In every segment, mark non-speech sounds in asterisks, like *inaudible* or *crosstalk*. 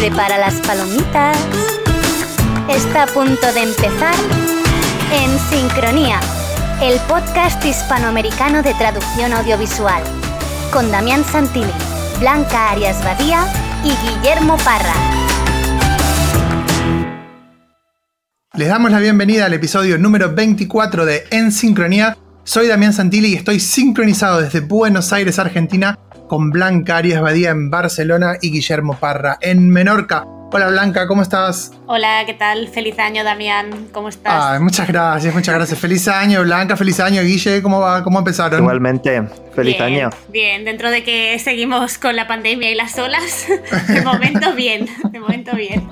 Prepara las palomitas. Está a punto de empezar En Sincronía, el podcast hispanoamericano de traducción audiovisual, con Damián Santilli, Blanca Arias Badía y Guillermo Parra. Les damos la bienvenida al episodio número 24 de En Sincronía. Soy Damián Santilli y estoy sincronizado desde Buenos Aires, Argentina, con Blanca Arias Badía en Barcelona y Guillermo Parra en Menorca. Hola Blanca, ¿cómo estás? Hola, ¿qué tal? Feliz año, Damián. ¿Cómo estás? Ah, muchas gracias, muchas gracias. Feliz año, Blanca, feliz año. Guille, ¿cómo va? ¿Cómo empezaron? Igualmente, feliz bien, año. Bien, dentro de que seguimos con la pandemia y las olas, *laughs* de momento bien, de momento bien.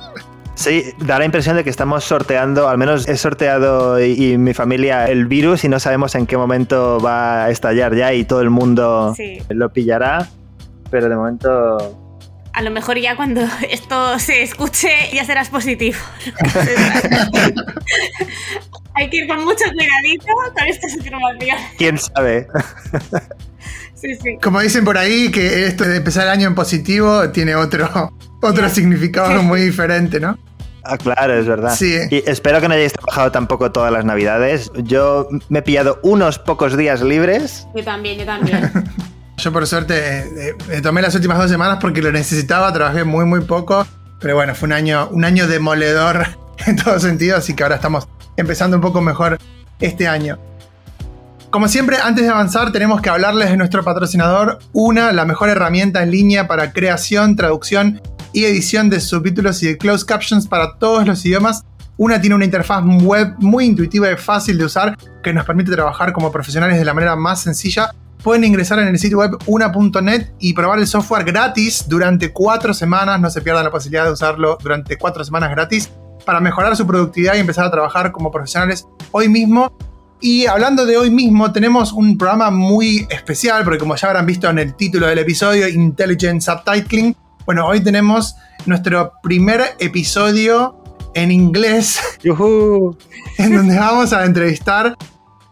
Sí, da la impresión de que estamos sorteando, al menos he sorteado y, y mi familia el virus y no sabemos en qué momento va a estallar ya y todo el mundo Sí. lo pillará, pero de momento A lo mejor ya cuando *laughs* esto se escuche ya serás positivo. *laughs* Hay que ir con mucho cuidadito con estas informaciones. quién sabe. Sí, sí. Como dicen por ahí, que esto de empezar el año en positivo tiene otro, otro significado muy diferente, ¿no? Ah, claro, es verdad. Sí. Y espero que no hayáis trabajado tampoco todas las navidades. Yo me he pillado unos pocos días libres. Yo también, yo también. *laughs* Yo por suerte eh, eh, tomé las últimas dos semanas porque lo necesitaba, trabajé muy muy poco, pero bueno, fue un año, un año demoledor *laughs* en todo sentido, así que ahora estamos empezando un poco mejor este año. Como siempre, antes de avanzar, tenemos que hablarles de nuestro patrocinador, una, la mejor herramienta en línea para creación, traducción y edición de subtítulos y de closed captions para todos los idiomas. Una tiene una interfaz web muy intuitiva y fácil de usar que nos permite trabajar como profesionales de la manera más sencilla pueden ingresar en el sitio web una.net y probar el software gratis durante cuatro semanas. No se pierdan la posibilidad de usarlo durante cuatro semanas gratis para mejorar su productividad y empezar a trabajar como profesionales hoy mismo. Y hablando de hoy mismo, tenemos un programa muy especial, porque como ya habrán visto en el título del episodio, Intelligent Subtitling, bueno, hoy tenemos nuestro primer episodio en inglés, *laughs* ¡Yujú! en donde vamos a entrevistar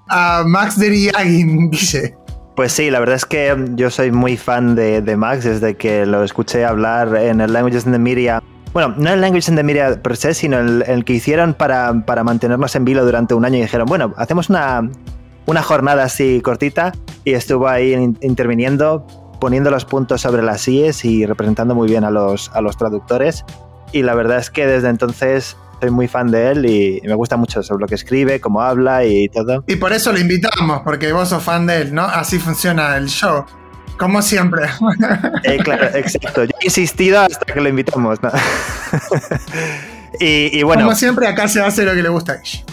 a Max Deriagin, Guille. Pues sí, la verdad es que yo soy muy fan de, de Max desde que lo escuché hablar en el Languages in the Media. Bueno, no el Languages in the Media per se, sino el, el que hicieron para, para mantenernos en vilo durante un año y dijeron, bueno, hacemos una, una jornada así cortita y estuvo ahí in- interviniendo, poniendo los puntos sobre las IES y representando muy bien a los, a los traductores. Y la verdad es que desde entonces soy muy fan de él y me gusta mucho sobre lo que escribe, cómo habla y todo. Y por eso lo invitamos, porque vos sos fan de él, ¿no? Así funciona el show. Como siempre. Eh, claro, exacto. Yo he insistido hasta que lo invitamos. ¿no? *laughs* y, y bueno, Como siempre, acá se hace lo que le gusta a Guille.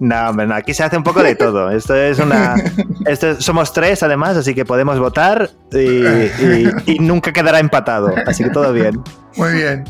no, hombre, no, aquí se hace un poco de todo. Esto es una. *laughs* Esto es- somos tres además, así que podemos votar y, y- *laughs* y nunca quedará empatado. Así que todo bien. Muy bien.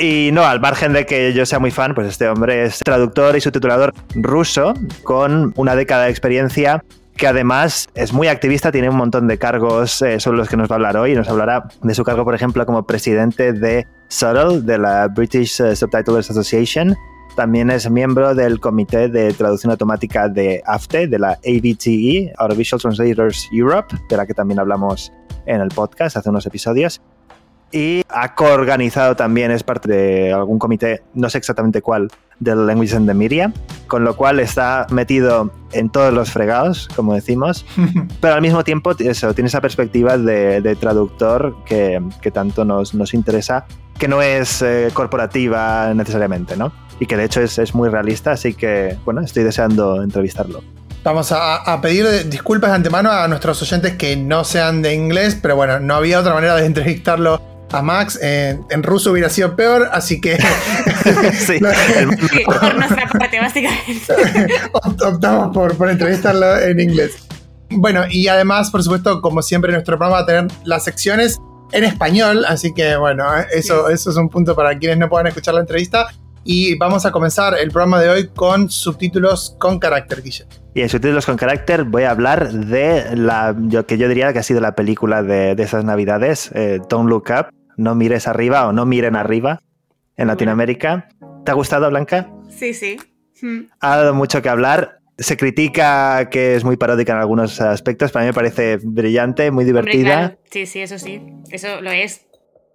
Y no, al margen de que yo sea muy fan, pues este hombre es traductor y subtitulador ruso con una década de experiencia que además es muy activista, tiene un montón de cargos eh, sobre los que nos va a hablar hoy. Nos hablará de su cargo, por ejemplo, como presidente de Subtle, de la British eh, Subtitlers Association. También es miembro del Comité de Traducción Automática de AFTE, de la AVTE, Audiovisual Translators Europe, de la que también hablamos en el podcast hace unos episodios y ha coorganizado también, es parte de algún comité, no sé exactamente cuál, del Language and the Media, con lo cual está metido en todos los fregados, como decimos, *laughs* pero al mismo tiempo eso, tiene esa perspectiva de, de traductor que, que tanto nos, nos interesa, que no es eh, corporativa necesariamente, ¿no? Y que de hecho es, es muy realista, así que, bueno, estoy deseando entrevistarlo. Vamos a, a pedir disculpas de antemano a nuestros oyentes que no sean de inglés, pero bueno, no había otra manera de entrevistarlo a Max. Eh, en ruso hubiera sido peor, así que *laughs* Sí, Lo- el- por nuestra parte, básicamente. *laughs* opt- optamos por, por entrevistarlo en inglés. Bueno, y además, por supuesto, como siempre, nuestro programa va a tener las secciones en español, así que bueno, eh, eso, eso es un punto para quienes no puedan escuchar la entrevista. Y vamos a comenzar el programa de hoy con subtítulos con carácter, Guille. Y en subtítulos con carácter voy a hablar de la yo, que yo diría que ha sido la película de, de esas navidades, eh, Don't Look Up, No mires arriba o No miren arriba en Latinoamérica. ¿Te ha gustado, Blanca? Sí, sí. Ha dado mucho que hablar. Se critica que es muy paródica en algunos aspectos, pero a mí me parece brillante, muy Hombre, divertida. claro. Sí, sí, eso sí. Eso lo es.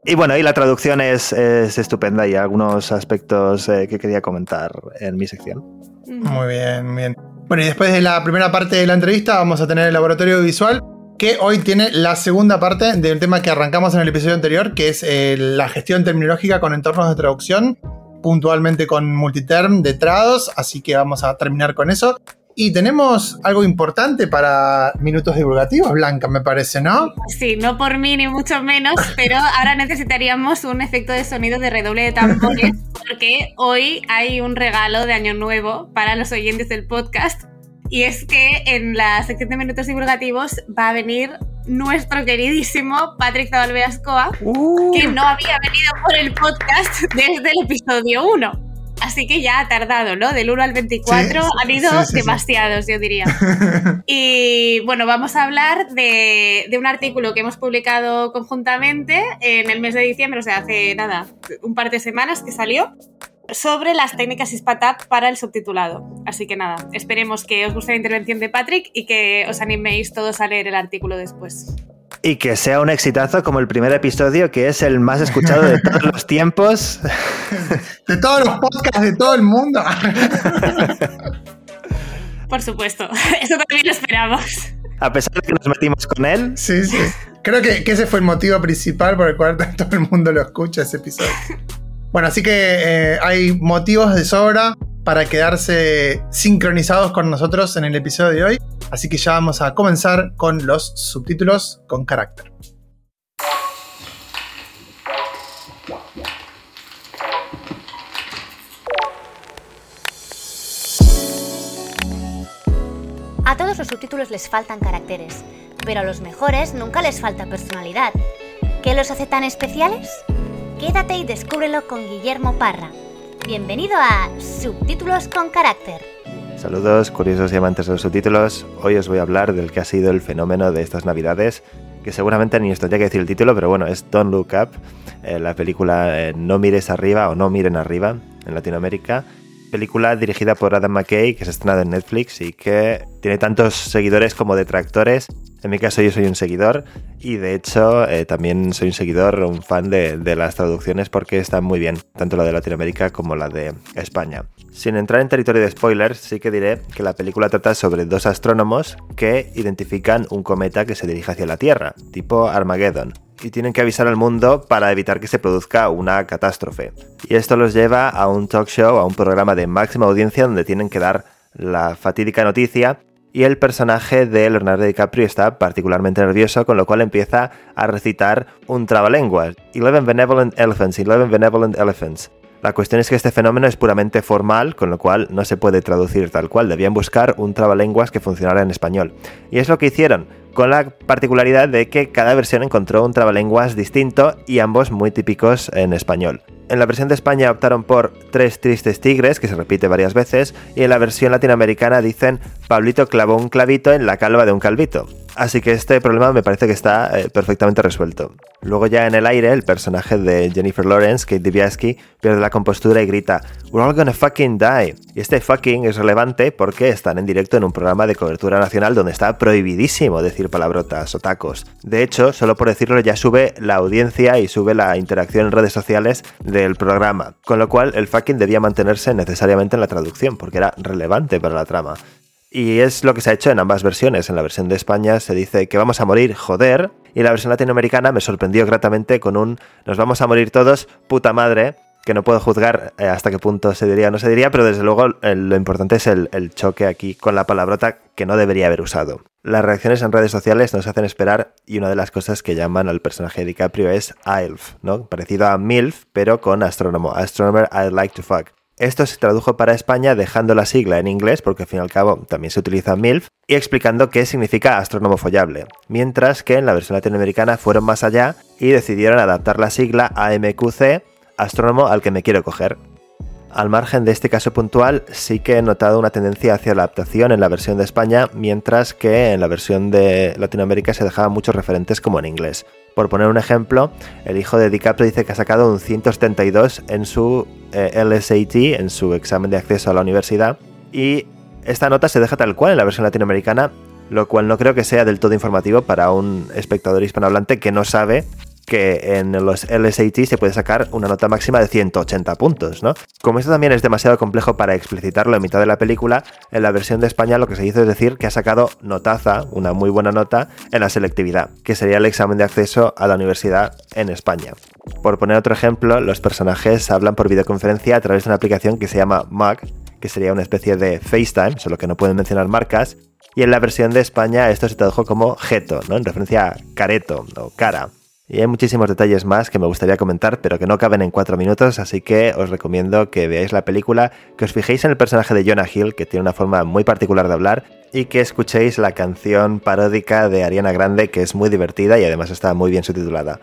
Y bueno, y la traducción es, es estupenda y algunos aspectos eh, que quería comentar en mi sección. Muy bien, muy bien. Bueno, y después de la primera parte de la entrevista vamos a tener el laboratorio visual, que hoy tiene la segunda parte del tema que arrancamos en el episodio anterior, que es eh, la gestión terminológica con entornos de traducción, puntualmente con multiterm de trados, así que vamos a terminar con eso. Y tenemos algo importante para minutos divulgativos, Blanca, me parece, ¿no? Sí, no por mí ni mucho menos, *laughs* pero ahora necesitaríamos un efecto de sonido de redoble de tambores, *laughs* porque hoy hay un regalo de Año Nuevo para los oyentes del podcast. Y es que en la sección de minutos divulgativos va a venir nuestro queridísimo Patrick Zabalbeascoa, que no había venido por el podcast desde el episodio 1. Así que ya ha tardado, ¿no? Del 1 al 24 han ido demasiados, yo diría. *laughs* y bueno, vamos a hablar de, de, un artículo que hemos publicado conjuntamente en el mes de diciembre, o sea, hace nada, un par de semanas que salió, sobre las técnicas ISPATAP para el subtitulado. Así que nada, esperemos que os guste la intervención de Patrick y que os animéis todos a leer el artículo después. Y que sea un exitazo como el primer episodio, que es el más escuchado de todos los tiempos. *laughs* De todos los podcasts de todo el mundo. *laughs* Por supuesto, *laughs* eso también lo esperamos. A pesar de que nos metimos con él. Sí, sí. Creo que, ese fue el motivo principal por el cual todo el mundo lo escucha ese episodio. Bueno, así que eh, hay motivos de sobra para quedarse sincronizados con nosotros en el episodio de hoy. Así que ya vamos a comenzar con los subtítulos con carácter. A todos los subtítulos les faltan caracteres, pero a los mejores nunca les falta personalidad. ¿Qué los hace tan especiales? Quédate y descúbrelo con Guillermo Parra. Bienvenido a Subtítulos con Carácter. Saludos, curiosos y amantes de los subtítulos. Hoy os voy a hablar del que ha sido el fenómeno de estas navidades, que seguramente ni os tendría que decir el título, pero bueno, es Don't Look Up, eh, la película eh, No mires arriba o No miren arriba en Latinoamérica. Película dirigida por Adam McKay, que se ha estrenado en Netflix y que tiene tantos seguidores como detractores en mi caso yo soy un seguidor y de hecho eh, también soy un seguidor, un fan de, de, las traducciones porque están muy bien, tanto la de Latinoamérica como la de España. Sin entrar en territorio de spoilers, sí que diré que la película trata sobre dos astrónomos que identifican un cometa que se dirige hacia la Tierra, tipo Armageddon, y tienen que avisar al mundo para evitar que se produzca una catástrofe. Y esto los lleva a un talk show, a un programa de máxima audiencia donde tienen que dar la fatídica noticia y el personaje de Leonardo DiCaprio está particularmente nervioso, con lo cual empieza a recitar un trabalenguas. Eleven Benevolent Elephants, Eleven Benevolent Elephants. La cuestión es que este fenómeno es puramente formal, con lo cual no se puede traducir tal cual. Debían buscar un trabalenguas que funcionara en español. Y es lo que hicieron, con la particularidad de que cada versión encontró un trabalenguas distinto y ambos muy típicos en español. En la versión de España optaron por Tres Tristes Tigres, que se repite varias veces, y en la versión latinoamericana dicen Pablito clavó un clavito en la calva de un calvito. Así que este problema me parece que está eh, perfectamente resuelto. Luego ya en el aire, el personaje de Jennifer Lawrence, Kate Dibiasky, pierde la compostura y grita We're all gonna fucking die. Y este fucking es relevante porque están en directo en un programa de cobertura nacional donde está prohibidísimo decir palabrotas o tacos. De hecho, solo por decirlo ya sube la audiencia y sube la interacción en redes sociales del programa. Con lo cual el fucking debía mantenerse necesariamente en la traducción porque era relevante para la trama. Y es lo que se ha hecho en ambas versiones. En la versión de España se dice que vamos a morir, joder. Y la versión latinoamericana me sorprendió gratamente con un nos vamos a morir todos, puta madre. Que no puedo juzgar eh, hasta qué punto se diría o no se diría, pero desde luego eh, lo importante es el, el, choque aquí con la palabrota que no debería haber usado. Las reacciones en redes sociales nos hacen esperar y una de las cosas que llaman al personaje de DiCaprio es AILF, ¿no? Parecido a MILF, pero con astrónomo. Astronomer I'd like to fuck. Esto se tradujo para España dejando la sigla en inglés, porque al fin y al cabo también se utiliza MILF, y explicando qué significa astrónomo follable, mientras que en la versión latinoamericana fueron más allá y decidieron adaptar la sigla a MQC, astrónomo al que me quiero coger. Al margen de este caso puntual, sí que he notado una tendencia hacia la adaptación en la versión de España, mientras que en la versión de Latinoamérica se dejaban muchos referentes como en inglés. Por poner un ejemplo, el hijo de DiCaprio dice que ha sacado un 172 en su eh, LSAT, en su examen de acceso a la universidad, y esta nota se deja tal cual en la versión latinoamericana, lo cual no creo que sea del todo informativo para un espectador hispanohablante que no sabe que en los LSAT se puede sacar una nota máxima de 180 puntos, ¿no? Como esto también es demasiado complejo para explicitarlo en mitad de la película, en la versión de España lo que se hizo es decir que ha sacado notaza, una muy buena nota, en la selectividad, que sería el examen de acceso a la universidad en España. Por poner otro ejemplo, los personajes hablan por videoconferencia a través de una aplicación que se llama Mac, que sería una especie de FaceTime, solo que no pueden mencionar marcas, y en la versión de España esto se tradujo como Geto, ¿no? en referencia a careto o cara. Y hay muchísimos detalles más que me gustaría comentar, pero que no caben en cuatro minutos, así que os recomiendo que veáis la película, que os fijéis en el personaje de Jonah Hill, que tiene una forma muy particular de hablar, y que escuchéis la canción paródica de Ariana Grande, que es muy divertida y además está muy bien subtitulada.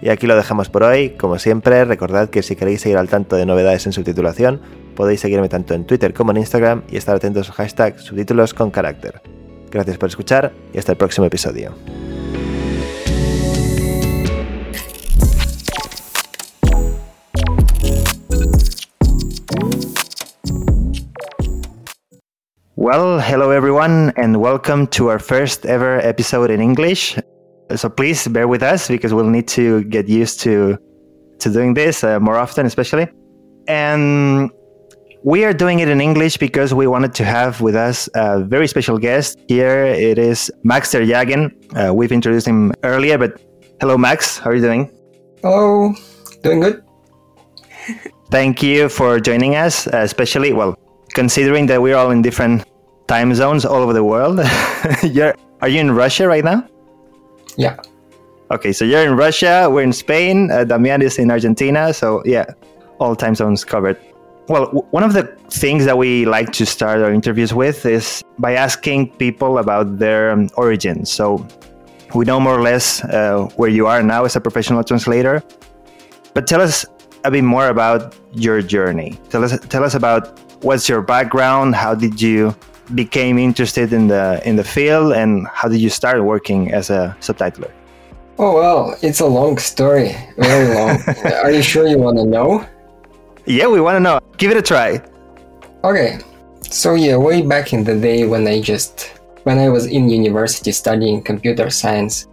Y aquí lo dejamos por hoy. Como siempre, recordad que si queréis seguir al tanto de novedades en subtitulación, podéis seguirme tanto en Twitter como en Instagram y estar atentos al hashtag subtítulos con carácter. Gracias por escuchar y hasta el próximo episodio. Well, hello everyone, and welcome to our first ever episode in English. So please bear with us because we'll need to get used to to doing this uh, more often, especially. And we are doing it in English because we wanted to have with us a very special guest. Here it is Max Deriagin. Uh, we've introduced him earlier, but hello, Max. How are you doing? Hello, doing good. Thank you for joining us, uh, especially, well, considering that we're all in different time zones all over the world. *laughs* you're, are you in Russia right now? Yeah. Okay, so you're in Russia, we're in Spain, uh, Damian is in Argentina, so yeah, all time zones covered. Well, w- one of the things that we like to start our interviews with is by asking people about their um, origins. So we know more or less uh, where you are now as a professional translator, but tell us a bit more about your journey. Tell us tell us about what's your background, how did you became interested in the in the field, and how did you start working as a subtitler? Oh well, it's a long story, very long. *laughs* Are you sure you want to know? Yeah, we want to know. Give it a try. Okay, so yeah, way back in the day when I just when I was in university studying computer science,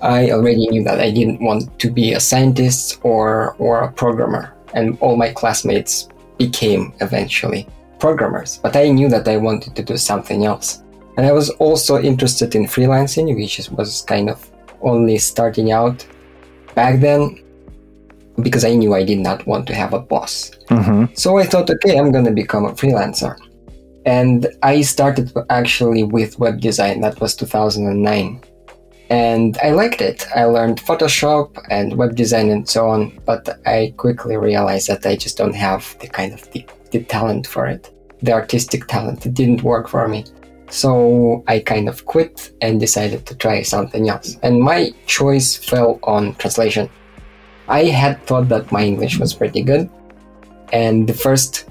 I already knew that I didn't want to be a scientist or or a programmer, and all my classmates became eventually programmers. But I knew that I wanted to do something else, and I was also interested in freelancing, which was kind of only starting out back then, because I knew I did not want to have a boss. Mm-hmm. So I thought, okay, I'm gonna become a freelancer. And I started actually with web design. That was 2009. And I liked it. I learned Photoshop and web design and so on. But I quickly realized that I just don't have the kind of the, the talent for it. The artistic talent. It didn't work for me. So I kind of quit and decided to try something else. And my choice fell on translation. I had thought that my English was pretty good. And the first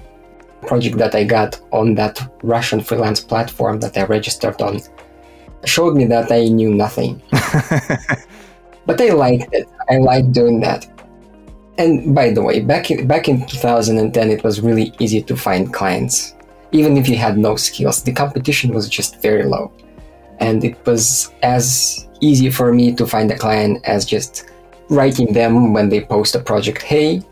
project that I got on that Russian freelance platform that I registered on showed me that I knew nothing. *laughs* but I liked it. I liked doing that. And by the way, back in, back in 2010, it was really easy to find clients. Even if you had no skills, the competition was just very low. And it was as easy for me to find a client as just writing them when they post a project, hey,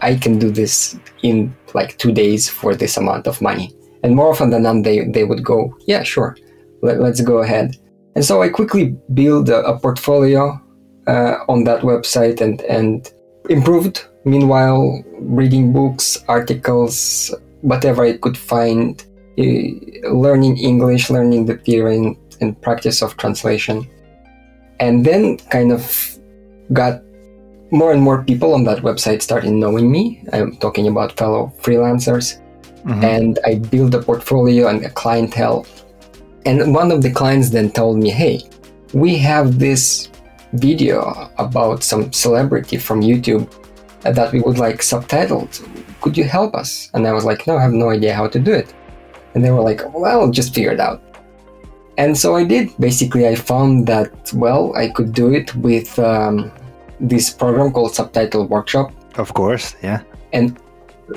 I can do this in like two days for this amount of money. And more often than not, they, they would go, yeah, sure, let, us go ahead. And so I quickly built a, a portfolio uh, on that website and, and improved. Meanwhile, reading books, articles, whatever I could find, uh, learning English, learning the theory and, and practice of translation. And then kind of got more and more people on that website started knowing me. I'm talking about fellow freelancers. Mhm. And I built a portfolio and a clientele. And one of the clients then told me, hey, we have this video about some celebrity from YouTube that we would like subtitled. Could you help us? And I was like, no, I have no idea how to do it. And they were like, well, just figure it out. And so I did. Basically, I found that, well, I could do it with um, this program called Subtitle Workshop. Of course, yeah. And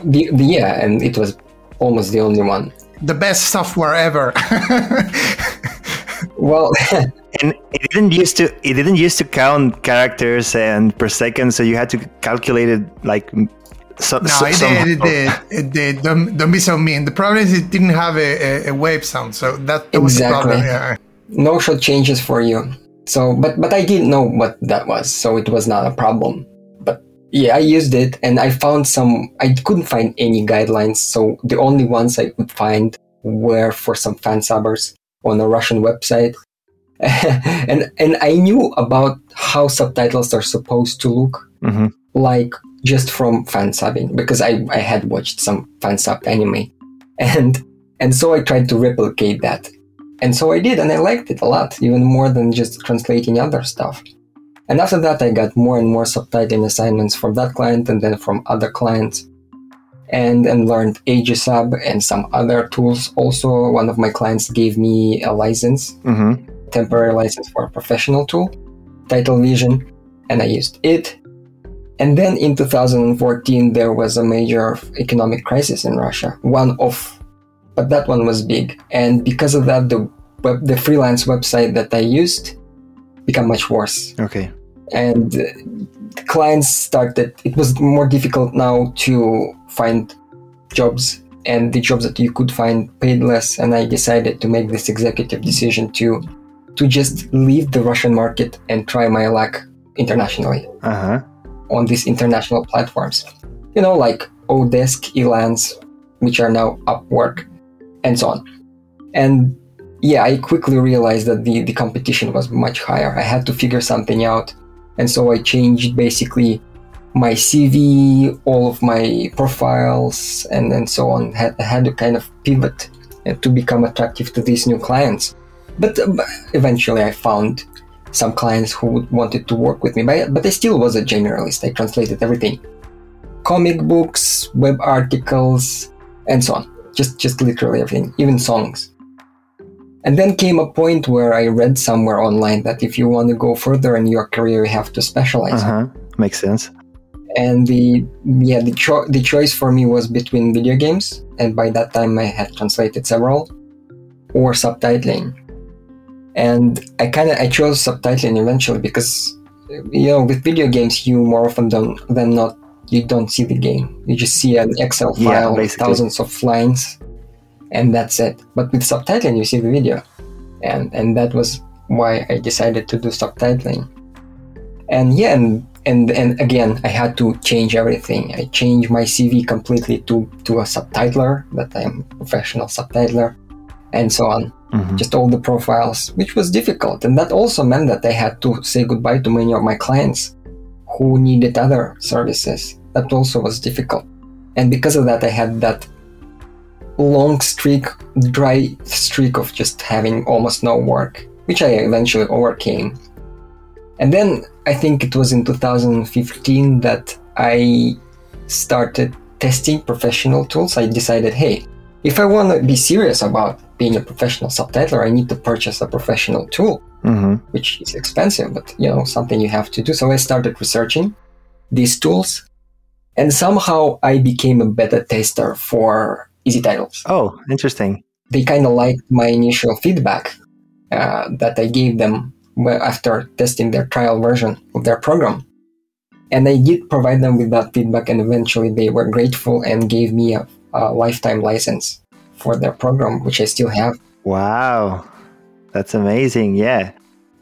the, the yeah, and it was almost the only one. The best software ever. *laughs* Well, *laughs* And it didn't used to it didn't used to count characters and per second, so you had to calculate it like so, No, so, it did, it did, it did. Don't, don't be so mean. The problem is it didn't have a, a, a wave sound, so that, that was the Exactly. problem. Yeah. no shot changes for you. So, but but I didn't know what that was, so it was not a problem. Yeah, I used it, and I found some. I couldn't find any guidelines, so the only ones I could find were for some fan subbers on a Russian website, *laughs* and and I knew about how subtitles are supposed to look Mhm. like just from fan subbing because I, I had watched some fan sub anime and and so I tried to replicate that and so I did and I liked it a lot even more than just translating other stuff and after that I got more and more subtitling assignments from that client and then from other clients and and learned Aegisub and some other tools also one of my clients gave me a license Mhm. temporary license for a professional tool, Title Vision, and I used it. And then in 2014, there was a major economic crisis in Russia, one of, but that one was big. And because of that, the web, the freelance website that I used became much worse. Okay. And uh, clients started, it was more difficult now to find jobs. And the jobs that you could find paid less. And I decided to make this executive decision to to just leave the Russian market and try my luck internationally Uh huh. on these international platforms. You know, like Odesk, Elance, which are now Upwork, and so on. And yeah, I quickly realized that the, the competition was much higher. I had to figure something out. And so I changed basically my CV, all of my profiles, and, and so on. Had, I had to kind of pivot uh, to become attractive to these new clients. But, uh, eventually I found some clients who wanted to work with me, but, but I still was a generalist. I translated everything comic books, web articles, and so on. Just, just literally everything, even songs. And then came a point where I read somewhere online that if you want to go further in your career, you have to specialize. Uh huh. Makes sense. And the yeah the cho- the choice for me was between video games, and by that time I had translated several, or subtitling. And I kind of I chose subtitling eventually because you know with video games you more often don't, than not you don't see the game. You just see an Excel Yeah, file with thousands of lines, and that's it. But with subtitling you see the video, and and that was why I decided to do subtitling. And yeah, and and and again I had to change everything. I changed my CV completely to to a subtitler that I'm a professional subtitler, and so on Mhm. just all the profiles, which was difficult. And that also meant that I had to say goodbye to many of my clients who needed other services. That also was difficult. And because of that, I had that long streak, dry streak of just having almost no work, which I eventually overcame. And then I think it was in 2015 that I started testing professional tools. I decided, hey, if I want to be serious about being a professional subtitler, I need to purchase a professional tool, Mhm. which is expensive, but you know, something you have to do. So I started researching these tools, and somehow I became a beta tester for EZTitles. Oh, interesting. They kind of liked my initial feedback uh, that I gave them after testing their trial version of their program. And I did provide them with that feedback, and eventually they were grateful and gave me a, a lifetime license for their program, which I still have. Wow. That's amazing. Yeah.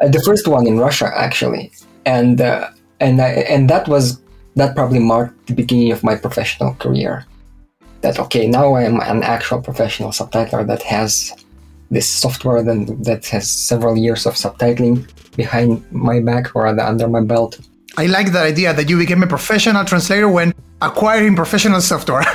Uh, the first one in Russia, actually, and uh, and I, and that was that probably marked the beginning of my professional career. That okay, now I am an actual professional subtitler that has this software that that has several years of subtitling behind my back or under my belt. I like that idea that you became a professional translator when acquiring professional software. *laughs* *laughs*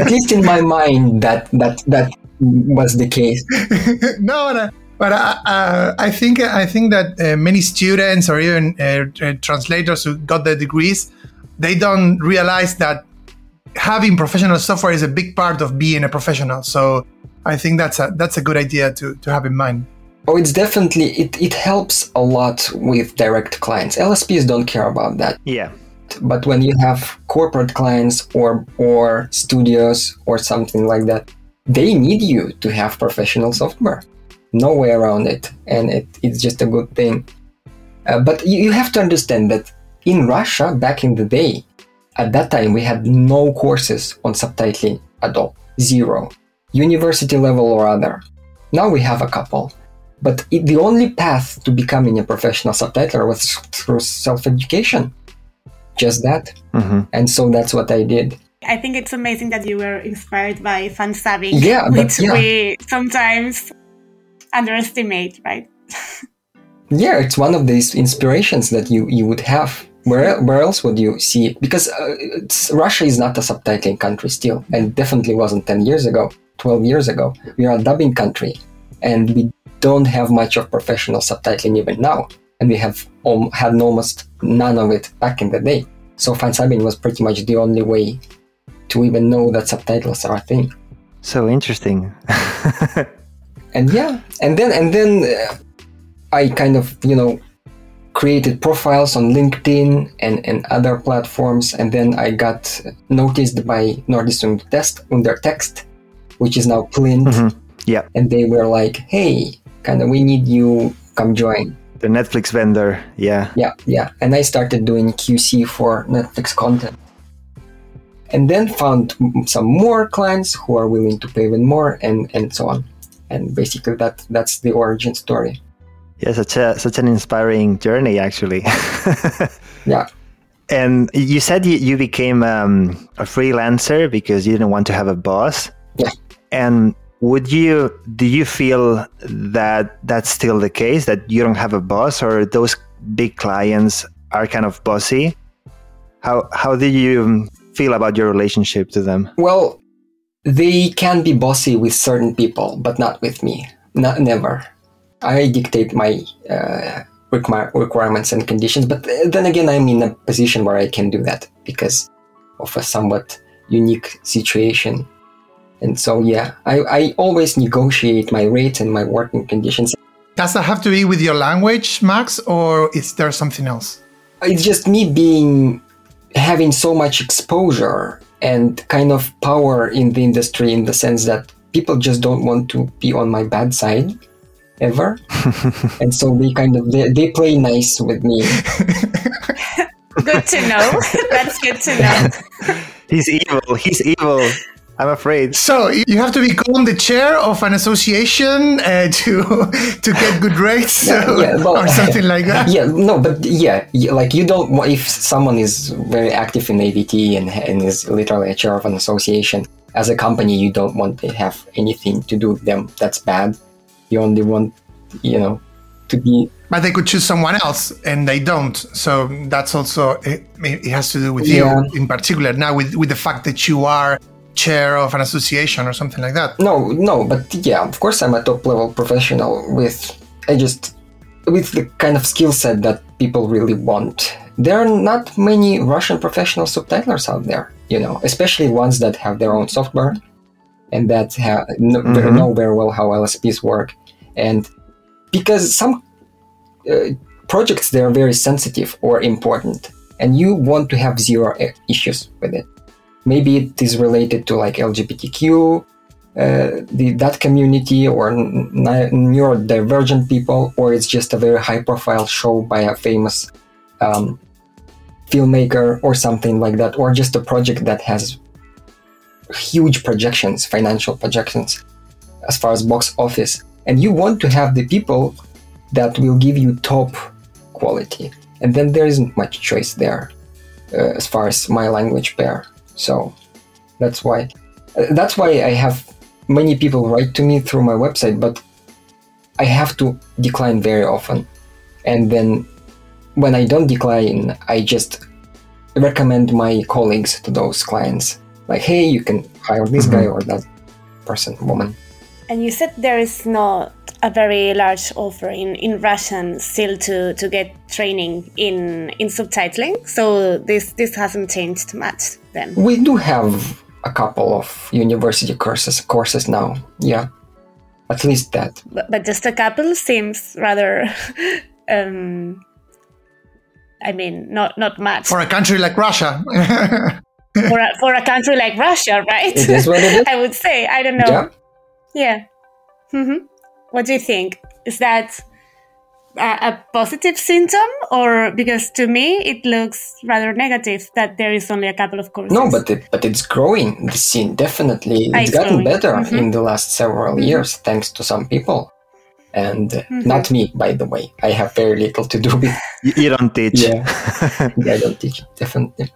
At least in my mind, that that that was the case. *laughs* no, but, uh, but uh, uh, I think I think that uh, many students or even uh, uh, translators who got the degrees, they don't realize that having professional software is a big part of being a professional. So I think that's a that's a good idea to to have in mind. Oh, it's definitely it, it helps a lot with direct clients. LSPs don't care about that. Yeah. but when you have corporate clients or or studios or something like that they need you to have professional software no way around it, and it, it's just a good thing. Uh, but you, you have to understand that in Russia, back in the day, at that time we had no courses on subtitling at all, zero, university level or other. Now we have a couple, but it, the only path to becoming a professional subtitler was through self-education, just that, hmm and so that's what I did. I think it's amazing that you were inspired by fansubbing, Yeah, which yeah. we sometimes underestimate, right? *laughs* Yeah, it's one of these inspirations that you you would have. Where where else would you see? Because uh, Russia is not a subtitling country still, and definitely wasn't ten years ago, twelve years ago. We are a dubbing country, and we don't have much of professional subtitling even now, and we have um, had almost none of it back in the day. So fan fansubbing was pretty much the only way to even know that subtitles are a thing. So interesting. *laughs* and yeah and then and then uh, i kind of you know created profiles on linkedin and and other platforms and then i got noticed by Nordisk Test Undertext which is now plint Mhm. Yeah, and they were like hey kind of we need you come join. The Netflix vendor. Yeah. yeah yeah. And i started doing qc for netflix content. And then found some more clients who are willing to pay even more and and so on. And basically that that's the origin story Yeah, such a such an inspiring journey, actually. *laughs* yeah and you said you, you became um, a freelancer because you didn't want to have a boss. Yeah. And would you do you feel that that's still the case that you don't have a boss or those big clients are kind of bossy? How how do you feel about your relationship to them? Well, they can be bossy with certain people, but not with me. Not never. I dictate my uh, requir- requirements and conditions, but then again, I'm in a position where I can do that because of a somewhat unique situation. And so, yeah, I, I always negotiate my rates and my working conditions. Does that have to be with your language, Max, or is there something else? It's just me being having so much exposure and kind of power in the industry in the sense that people just don't want to be on my bad side ever *laughs* and so they kind of they, they play nice with me *laughs* Good to know. *laughs* That's good to know. He's evil. He's evil. I'm afraid. So you have to become the chair of an association uh, to to get good rates Yeah, yeah, well- or something like that. yeah no but yeah like you don't if someone is very active in avt and, and is literally a chair of an association as a company you don't want to have anything to do with them that's bad you only want you know to be But they could choose someone else, and they don't. So that's also eh, it, it has to do with Yeah. you in particular. Now with with the fact that you are chair of an association or something like that. No, no, but yeah, of course I'm a top level professional with I just with the kind of skill set that people really want. There are not many Russian professional subtitlers out there, you know, especially ones that have their own software and that have, know, Mhm. know very well how LSPs work. And because some uh, projects they are very sensitive or important, and you want to have zero issues with it. Maybe it is related to like LGBTQ, uh, the that community or n- n- neurodivergent people, or it's just a very high-profile show by a famous um, filmmaker or something like that, or just a project that has huge projections, financial projections, as far as box office, and you want to have the people that will give you top quality, and then there isn't much choice there, uh, as far as my language pair. So that's why uh, that's why I have many people write to me through my website, but I have to decline very often. And then when I don't decline, I just recommend my colleagues to those clients. Like, hey, you can hire this guy or that person, woman. And you said there is not a very large offer in, in Russian still to, to get training in in subtitling. So this this hasn't changed much then. We do have a couple of university courses courses now. Yeah, at least that. But, but just a couple seems rather *laughs* um I mean not not much For a country like Russia. *laughs* for a, for a country like Russia, right? It is what it is. *laughs* I would say. I don't know. Yeah. Yeah. hmm What do you think? Is that a, a positive symptom, or because to me it looks rather negative that there is only a couple of courses? No, but it, but it's growing. The scene definitely it's it's gotten growing. better Mhm. in the last several years, thanks to some people, and uh, Mhm. not me, by the way. I have very little to do with. You, you don't teach. Yeah, *laughs* I don't teach definitely.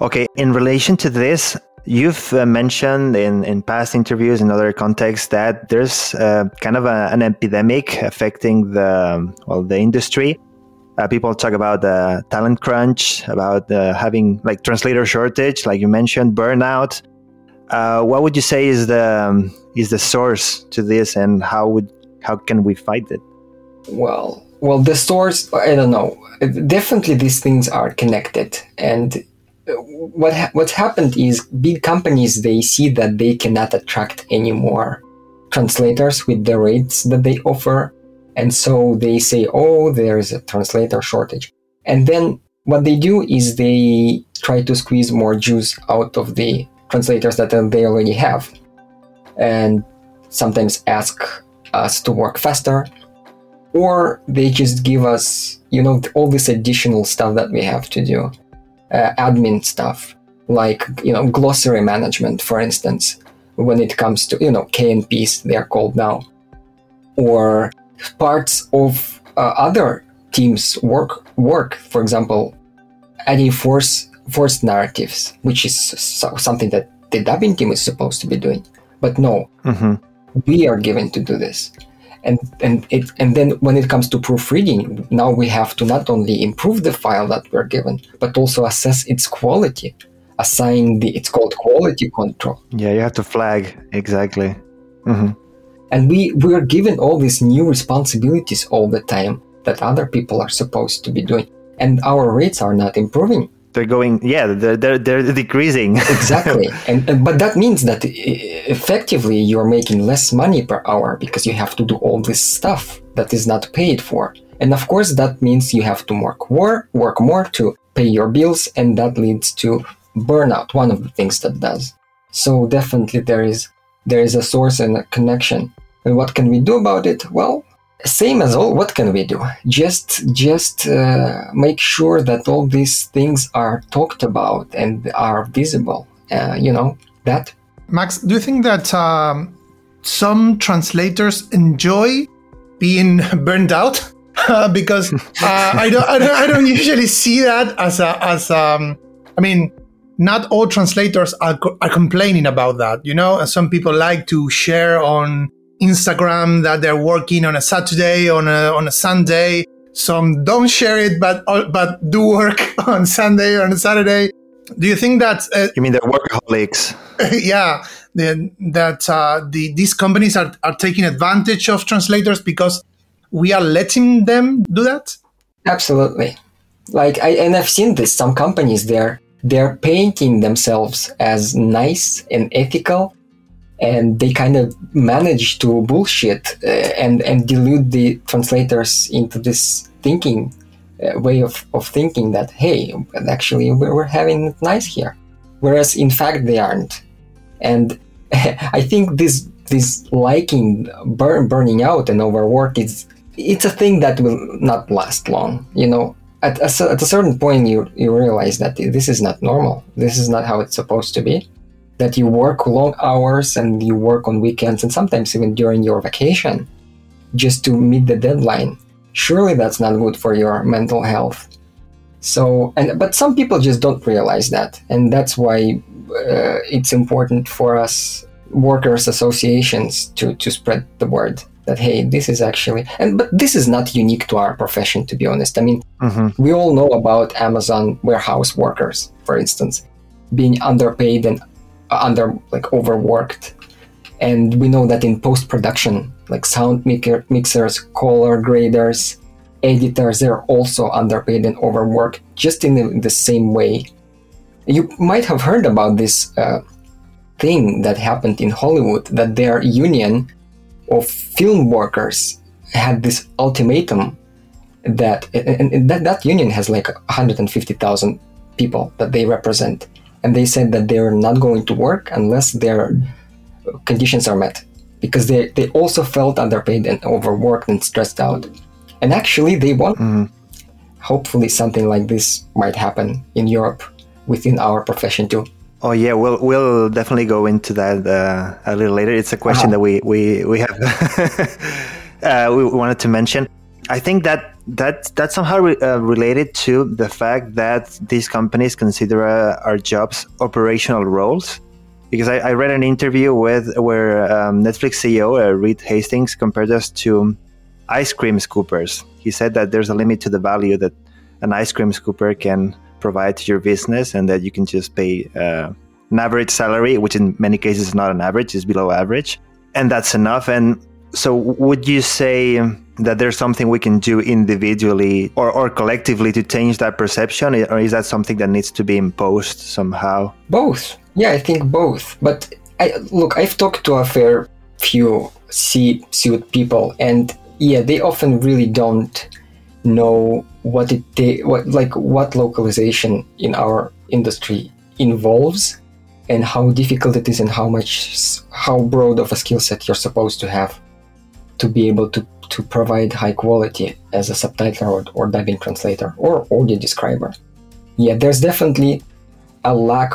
Okay, in relation to this, you've uh, mentioned in, in past interviews and other contexts that there's uh, kind of a, an epidemic affecting the well the industry. Uh, people talk about the talent crunch, about uh, having like translator shortage, like you mentioned, burnout. Uh, what would you say is the um, is the source to this, and how would how can we fight it? Well, well, the source I don't know. Definitely, these things are connected, and what ha- what happened is big companies they see that they cannot attract any more translators with the rates that they offer, and so they say, "Oh, there is a translator shortage," and then what they do is they try to squeeze more juice out of the translators that they already have, and sometimes ask us to work faster. Or they just give us you know all this additional stuff that we have to do admin stuff like you know glossary management for instance when it comes to you know knps they are called now or parts of uh, other teams work work for example adding force forced narratives which is so, something that the dubbing team is supposed to be doing. But no hmm we are given to do this and and it and then when it comes to proofreading now we have to not only improve the file that we're given but also assess its quality assign the it's called quality control. Yeah, you have to flag exactly. hmm and we we're given all these new responsibilities all the time that other people are supposed to be doing. And our rates are not improving They're going, yeah, they're they're, they're decreasing. *laughs* exactly. And, and but that means that effectively you're making less money per hour because you have to do all this stuff that is not paid for. And of course that means you have to work more work more to pay your bills and that leads to burnout one of the things that does. So definitely there is there is a source and a connection. And what can we do about it? Well same as all what can we do just just uh, make sure that all these things are talked about and are visible uh, you know that Max, do you think that um, some translators enjoy being *laughs* burned out? *laughs* because uh, I, don't, I don't, I don't usually see that as a, as um, I mean, not all translators are, co- are complaining about that. You know, And some people like to share on Instagram that they're working on a Saturday, on a on a Sunday. Some don't share it, but but do work *laughs* on Sunday or on a Saturday. Do you think that uh, you mean they're workaholics? *laughs* yeah, the, that uh, the these companies are, are taking advantage of translators because we are letting them do that. absolutely like i and i've seen this some companies they're they're painting themselves as nice and ethical and they kind of manage to bullshit uh, and and delude the translators into this thinking uh, way of, of thinking that hey actually we're, we're having it nice here. Whereas in fact they aren't. And *laughs* i think this this liking burn, burning out and overwork is it's a thing that will not last long you know? At a, at a certain point you you realize that this is not normal. This is not how it's supposed to be that you work long hours and you work on weekends and sometimes even during your vacation just to meet the deadline. Surely that's not good for your mental health. So and but some people just don't realize that. And that's why uh, it's important for us workers associations to to spread the word that hey this is actually and but this is not unique to our profession to be honest. I mean hmm we all know about Amazon warehouse workers, for instance, being underpaid and under like overworked. And we know that in post production, like sound maker, mixers, color graders, editors, they're also underpaid and overworked, just in the, the same way. You might have heard about this uh, thing that happened in Hollywood that their union of film workers had this ultimatum that and, and that, that union has like 150,000 people that they represent and they said that they're not going to work unless their conditions are met because they, they also felt underpaid and overworked and stressed out. And actually, they want. Mhm. Hopefully, something like this might happen in Europe within our profession too. Oh yeah, we'll we'll definitely go into that uh, a little later. It's a question Uh-huh. that we we we have *laughs* uh, we wanted to mention. I think that that that's somehow re- uh, related to the fact that these companies consider uh, our jobs operational roles. Because I, I read an interview with where um, Netflix CEO uh, Reed Hastings compared us to ice cream scoopers. He said that there's a limit to the value that an ice cream scooper can provide to your business, and that you can just pay uh, an average salary, which in many cases is not an average, is below average, and that's enough. And so, would you say that there's something we can do individually or, or collectively to change that perception, or is that something that needs to be imposed somehow? Both. Yeah, I think both. But I look, I've talked to a fair few C-suite people, and yeah, they often really don't know what it ta- what like what localization in our industry involves, and how difficult it is, and how much how broad of a skill set you're supposed to have to be able to to provide high quality as a subtitler or, or dubbing translator or audio describer. Yeah, there's definitely a lack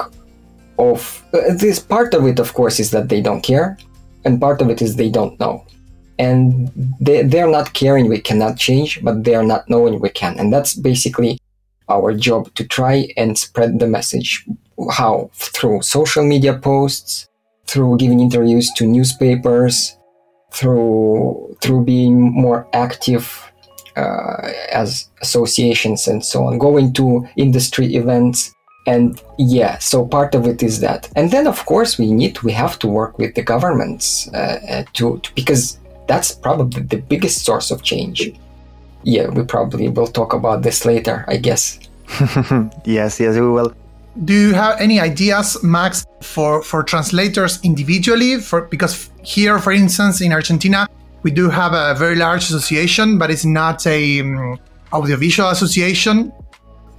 of uh, this part of it of course is that they don't care and part of it is they don't know. And they, they're not caring we cannot change but they are not knowing we can. And that's basically our job to try and spread the message. How? Through social media posts through giving interviews to newspapers through through being more active uh, as associations and so on going to industry events. And yeah so part of it is that. And then of course we need we have to work with the governments uh, uh, to, to because that's probably the biggest source of change. Yeah we probably will talk about this later i guess. *laughs* Yes, yes, we will. Do you have any ideas, Max, for for translators individually? For because here, for instance, in Argentina, we do have a very large association, but it's not a um, audiovisual association.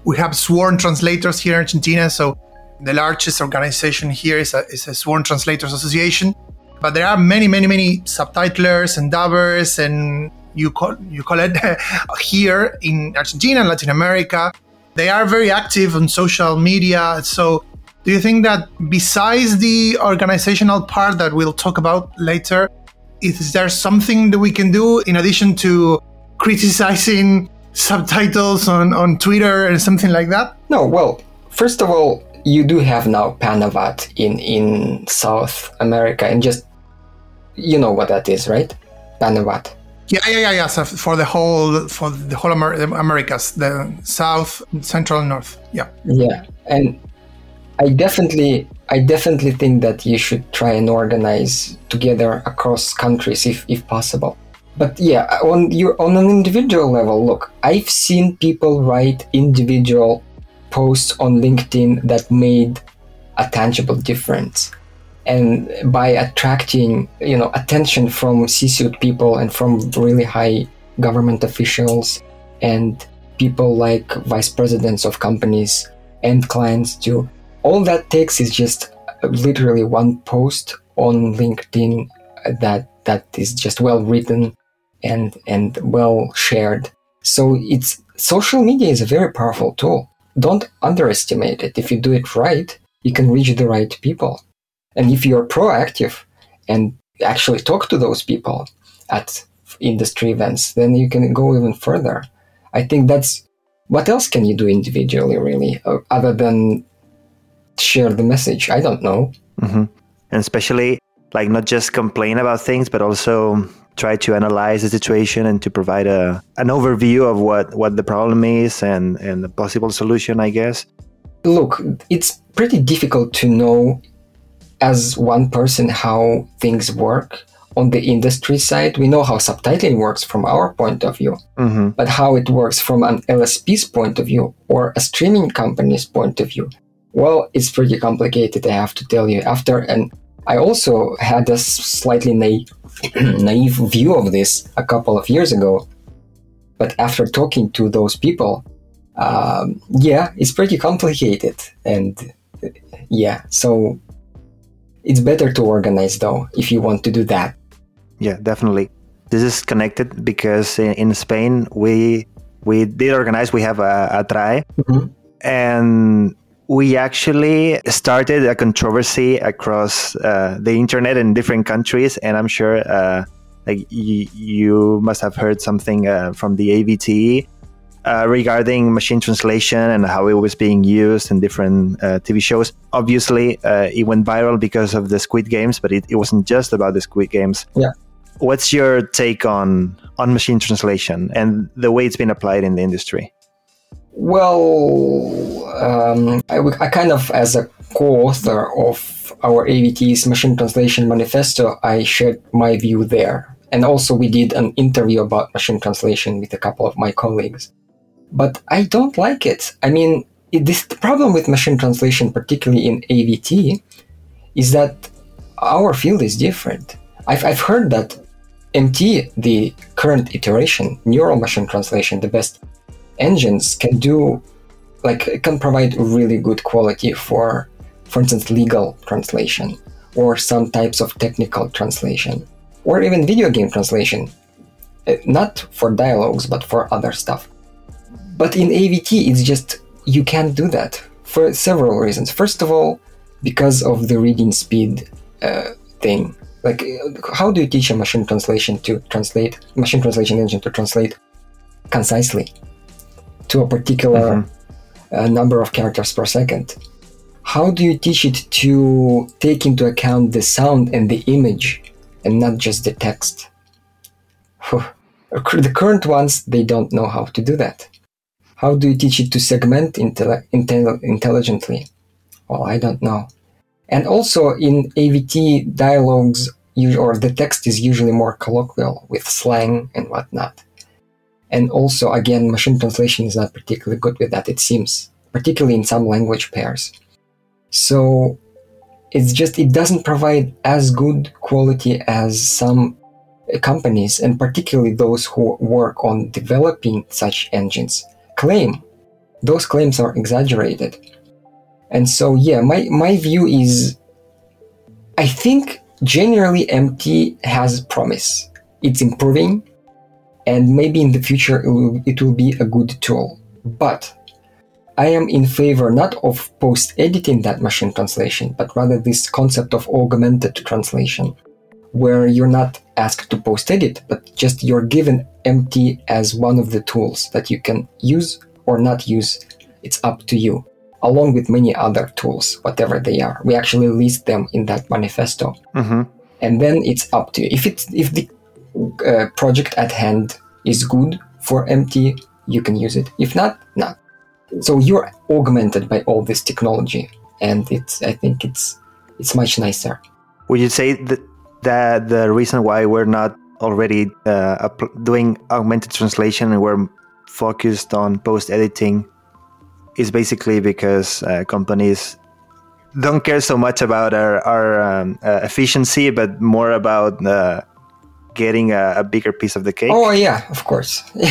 We have sworn translators here in Argentina, so the largest organization here is a, is a sworn translators association. But there are many, many, many subtitlers and dubbers, and you call you call it *laughs* here in Argentina Latin America. They are very active on social media. So, do you think that besides the organizational part that we'll talk about later, is there something that we can do in addition to criticizing *laughs* subtitles on, on Twitter and something like that? no well first of all you do have now panavat in in south america and just you know what that is right panavat Yeah, yeah, yeah, yeah. So for the whole for the whole Amer- Americas, the South, Central, North. Yeah. Yeah, and I definitely, I definitely think that you should try and organize together across countries if, if possible. But yeah, on your on an individual level, look, I've seen people write individual posts on LinkedIn that made a tangible difference, and by attracting you know attention from C-suite people and from really high government officials and people like vice presidents of companies and clients too. All that takes is just literally one post on LinkedIn that that is just well written and and well shared. So it's social media is a very powerful tool. Don't underestimate it. If you do it right, you can reach the right people. And if you're proactive and actually talk to those people at industry events, then you can go even further. I think that's what else can you do individually, really, other than share the message? I don't know. hmm And especially, like, not just complain about things, but also try to analyze the situation and to provide a an overview of what what the problem is and and the possible solution, I guess. Look, it's pretty difficult to know as one person how things work. On the industry side, we know how subtitling works from our point of view, hmm but how it works from an LSP's point of view or a streaming company's point of view, well, it's pretty complicated, I have to tell you. After, and I also had a slightly naive, *clears throat* naive view of this a couple of years ago. But after talking to those people, um, yeah, it's pretty complicated. And uh, yeah, so it's better to organize though if you want to do that. Yeah, definitely. This is connected because in, in Spain we we did organize. We have a, ATRAE, Mhm. and we actually started a controversy across uh, the internet in different countries. And I'm sure, uh, like y- you must have heard something uh, from the AVTE uh, regarding machine translation and how it was being used in different uh, TV shows. Obviously, uh, it went viral because of the Squid Games, but it, it wasn't just about the Squid Games. Yeah. What's your take on on machine translation and the way it's been applied in the industry? Well, um, I, I kind of, as a co-author of our AVTE's machine translation manifesto, I shared my view there. And also, we did an interview about machine translation with a couple of my colleagues. But I don't like it. I mean, it, this the problem with machine translation, particularly in AVT, is that our field is different. I've, I've heard that MT, the current iteration, neural machine translation, the best engines can do like can provide really good quality for for instance legal translation or some types of technical translation or even video game translation Uh, not for dialogues but for other stuff but in avt it's just you can't do that for several reasons first of all because of the reading speed uh, thing like how do you teach a machine translation to translate machine translation engine to translate concisely to a particular uh, number of characters per second. How do you teach it to take into account the sound and the image and not just the text? The current ones, they don't know how to do that. How do you teach it to segment intel- intelligently? Well, I don't know. And also in AVT dialogues, or the text is usually more colloquial with slang and whatnot. And also, again, machine translation is not particularly good with that, it seems, particularly in some language pairs. So it's just, it doesn't provide as good quality as some companies, and particularly those who work on developing such engines, claim. Those claims are exaggerated. And so, yeah, my, my view is I think generally MT has promise. It's improving and maybe in the future it will, it will be a good tool. But I am in favor not of post editing that machine translation, but rather this concept of augmented translation, where you're not asked to post edit, but just you're given empty as one of the tools that you can use or not use. It's up to you, along with many other tools, whatever they are. We actually list them in that manifesto hmm and then it's up to you. If it's if the uh, project at hand is good for empty, you can use it. If not, not. So you're augmented by all this technology, and it's I think it's it's much nicer. Would you say that, that the reason why we're not already uh, doing augmented translation and we're focused on post editing is basically because uh, companies don't care so much about our, our um, uh, efficiency, but more about uh, getting a, a bigger piece of the cake? Oh yeah, of course. *laughs*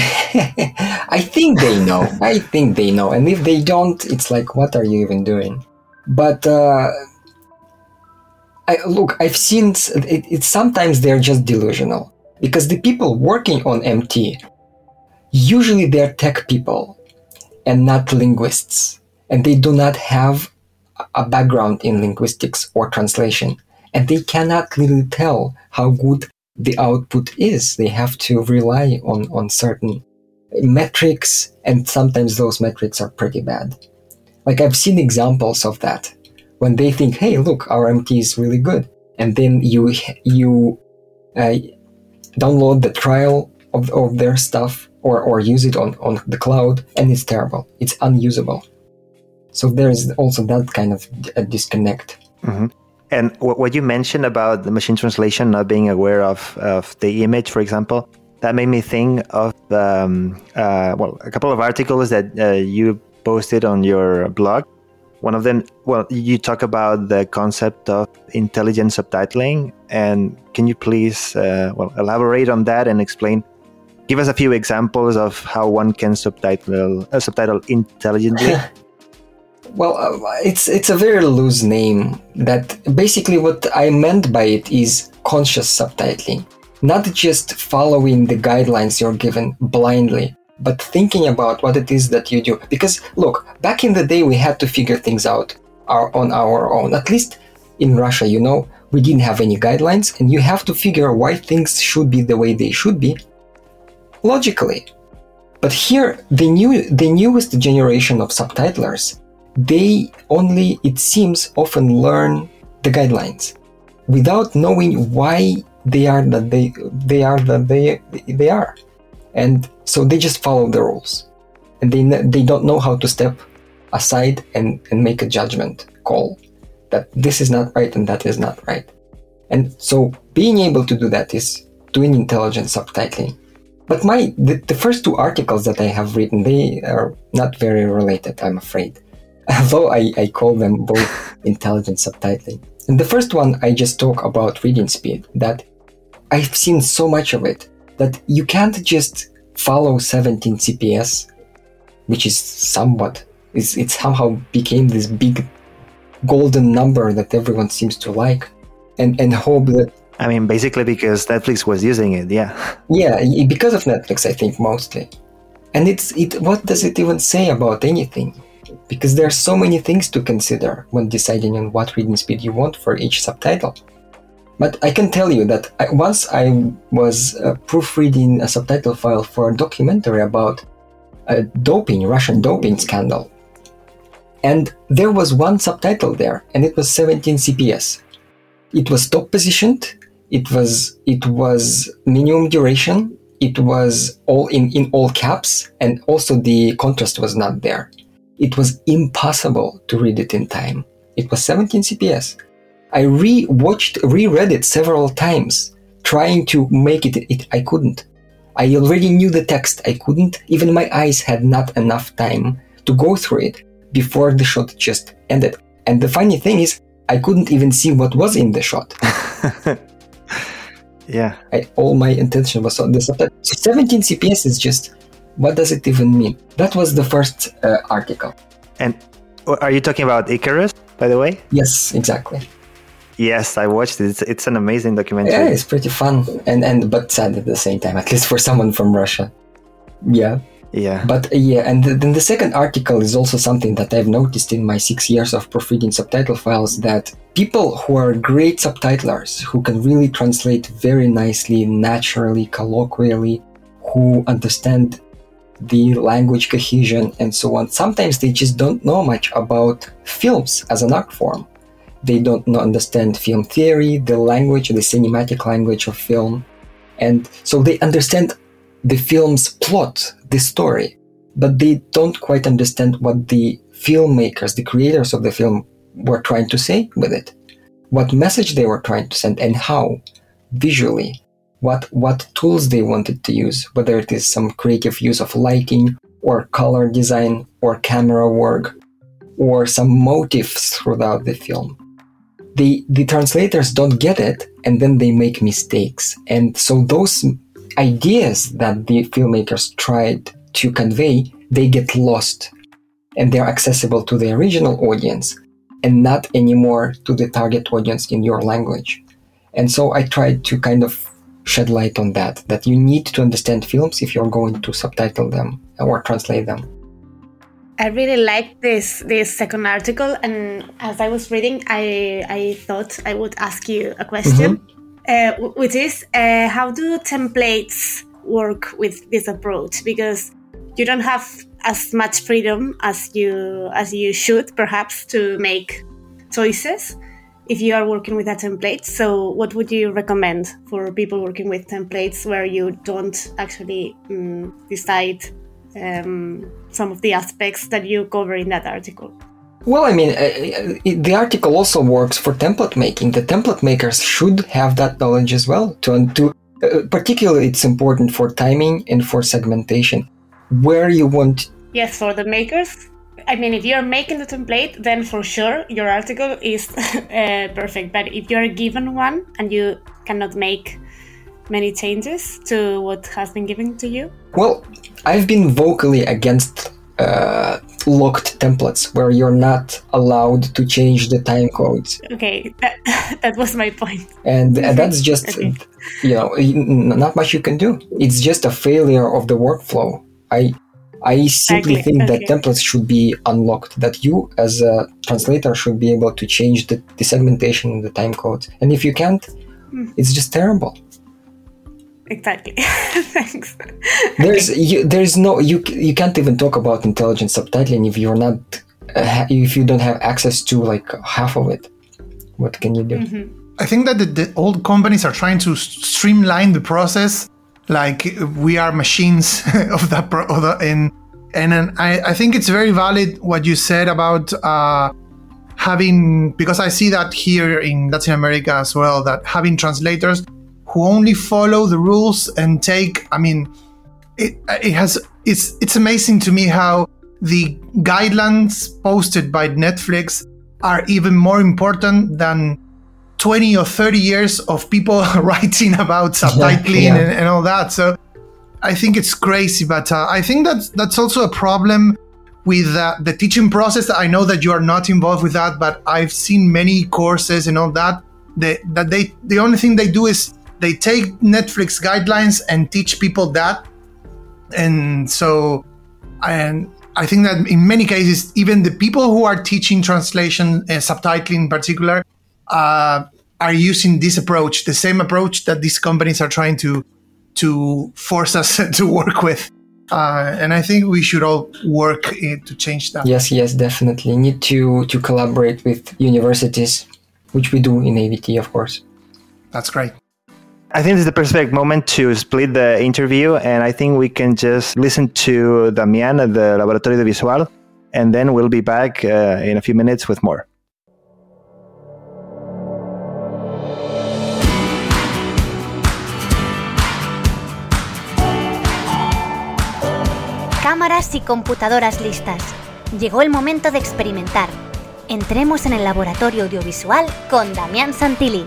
I think they know. I think they know, and if they don't, it's like, what are you even doing? But uh, I look. I've seen it, sometimes they're just delusional because the people working on MT usually they're tech people and not linguists, and they do not have a background in linguistics or translation, and they cannot really tell how good the output is. They have to rely on, on certain metrics, and sometimes those metrics are pretty bad. Like I've seen examples of that when they think, "Hey, look, our MT is really good," and then you you uh, download the trial of, of their stuff or, or use it on, on the cloud, and it's terrible. It's unusable. So there is also that kind of a disconnect. Mhm. And what, what you mentioned about the machine translation not being aware of, of the image, for example, that made me think of um, uh, well a couple of articles that uh, you posted on your blog. One of them, well, you talk about the concept of intelligent subtitling, and can you please uh, well elaborate on that and explain? Give us a few examples of how one can subtitle uh, subtitle intelligently. *laughs* Well, uh, it's it's a very loose name. That basically what I meant by it is conscious subtitling, not just following the guidelines you're given blindly, but thinking about what it is that you do. Because look, back in the day, we had to figure things out our, on our own. At least in Russia, you know, we didn't have any guidelines, and you have to figure why things should be the way they should be logically. But here, the new, the newest generation of subtitlers, they only, it seems, often learn the guidelines without knowing why they are that they they are that they they are, and so they just follow the rules, and they they don't know how to step aside and and make a judgment call that this is not right and that is not right, and so being able to do that is doing intelligent subtitling. But my the, the first two articles that I have written they are not very related, I'm afraid. *laughs* Although I, I call them both *laughs* intelligent subtitling. In the first one, I just talk about reading speed, that I've seen so much of it that you can't just follow 17 CPS, which is somewhat, it's, it somehow became this big golden number that everyone seems to like, and, and hope that. I mean, basically because Netflix was using it, yeah. Yeah, because of Netflix, I think mostly. And it's it. What does it even say about anything? because there are so many things to consider when deciding on what reading speed you want for each subtitle. But I can tell you that I, once I was uh, proofreading a subtitle file for a documentary about a doping, Russian doping scandal. And there was one subtitle there, and it was 17 CPS. It was top positioned, it was it was minimum duration, it was all in, in all caps, and also the contrast was not there. It was impossible to read it in time. It was 17 CPS. I re-watched, reread it several times, trying to make it, it. I couldn't. I already knew the text. I couldn't. Even my eyes had not enough time to go through it before the shot just ended. And the funny thing is, I couldn't even see what was in the shot. *laughs* yeah. I, all my attention was on the subtitle. So 17 CPS is just what does it even mean? That was the first uh, article. And are you talking about Icarus, by the way? Yes, exactly. Yes, I watched it. It's, it's an amazing documentary. Yeah, it's pretty fun and and but sad at the same time, at least for someone from Russia. Yeah. Yeah. But uh, yeah, and then the second article is also something that I've noticed in my six years of proofreading subtitle files that people who are great subtitlers, who can really translate very nicely, naturally, colloquially, who understand the language cohesion and so on. Sometimes they just don't know much about films as an art form. They don't know, understand film theory, the language, the cinematic language of film. And so they understand the film's plot, the story, but they don't quite understand what the filmmakers, the creators of the film, were trying to say with it, what message they were trying to send, and how visually what what tools they wanted to use, whether it is some creative use of lighting or color design or camera work or some motifs throughout the film. The the translators don't get it and then they make mistakes. And so those ideas that the filmmakers tried to convey, they get lost and they're accessible to the original audience and not anymore to the target audience in your language. And so I tried to kind of shed light on that that you need to understand films if you're going to subtitle them or translate them I really like this this second article, and as I was reading, I I thought I would ask you a question, mm-hmm. uh, which is uh, how do templates work with this approach? Because you don't have as much freedom as you as you should, perhaps, to make choices if you are working with a template. So, what would you recommend for people working with templates where you don't actually um, decide um, some of the aspects that you cover in that article? Well, I mean, uh, uh the article also works for template making. The template makers should have that knowledge as well. To, to uh, particularly, it's important for timing and for segmentation. Where you want. Yes, for the makers, I mean, if you're making the template, then for sure your article is *laughs* uh, perfect. But if you're given one and you cannot make many changes to what has been given to you? Well, I've been vocally against uh, locked templates where you're not allowed to change the time codes. Okay, that, *laughs* that was my point. And uh, *laughs* that's just, Okay. you know, not much you can do. It's just a failure of the workflow. I I simply Exactly, think that templates should be unlocked, that you as a translator should be able to change the, the segmentation and the time codes. And if you can't, Hmm. it's just terrible. Exactly. *laughs* Thanks. There's you, there's no you you can't even talk about intelligent subtitling if you're not uh, if you don't have access to like half of it. What can you do? I think that the, the old companies are trying to streamline the process, like we are machines *laughs* of that. Pro- of the, and and then I, I think it's very valid what you said about uh, having because I see that here in Latin America as well that having translators who only follow the rules and take. I mean, it it has it's it's amazing to me how the guidelines posted by Netflix are even more important than 20 or 30 years of people *laughs* writing about subtitling yeah. and, and all that. So I think it's crazy, but uh, I think that's that's also a problem with uh, the teaching process. I know that you are not involved with that, but I've seen many courses and all that. They, that they the only thing they do is they take Netflix guidelines and teach people that, and so and I think that in many cases, even the people who are teaching translation and subtitling in particular uh, are using this approach, the same approach that these companies are trying to to force us *laughs* to work with. Uh, and I think we should all work eh, to change that. Yes, yes, definitely. Need to to collaborate with universities, which we do in AVT, of course. That's great. I think this is the perfect moment to split the interview, and I think we can just listen to Damian at the Laboratorio Audiovisual, and then we'll be back uh, in a few minutes with more. Cámaras y computadoras listas. Llegó el momento de experimentar. Entremos en el laboratorio audiovisual con Damián Santilli.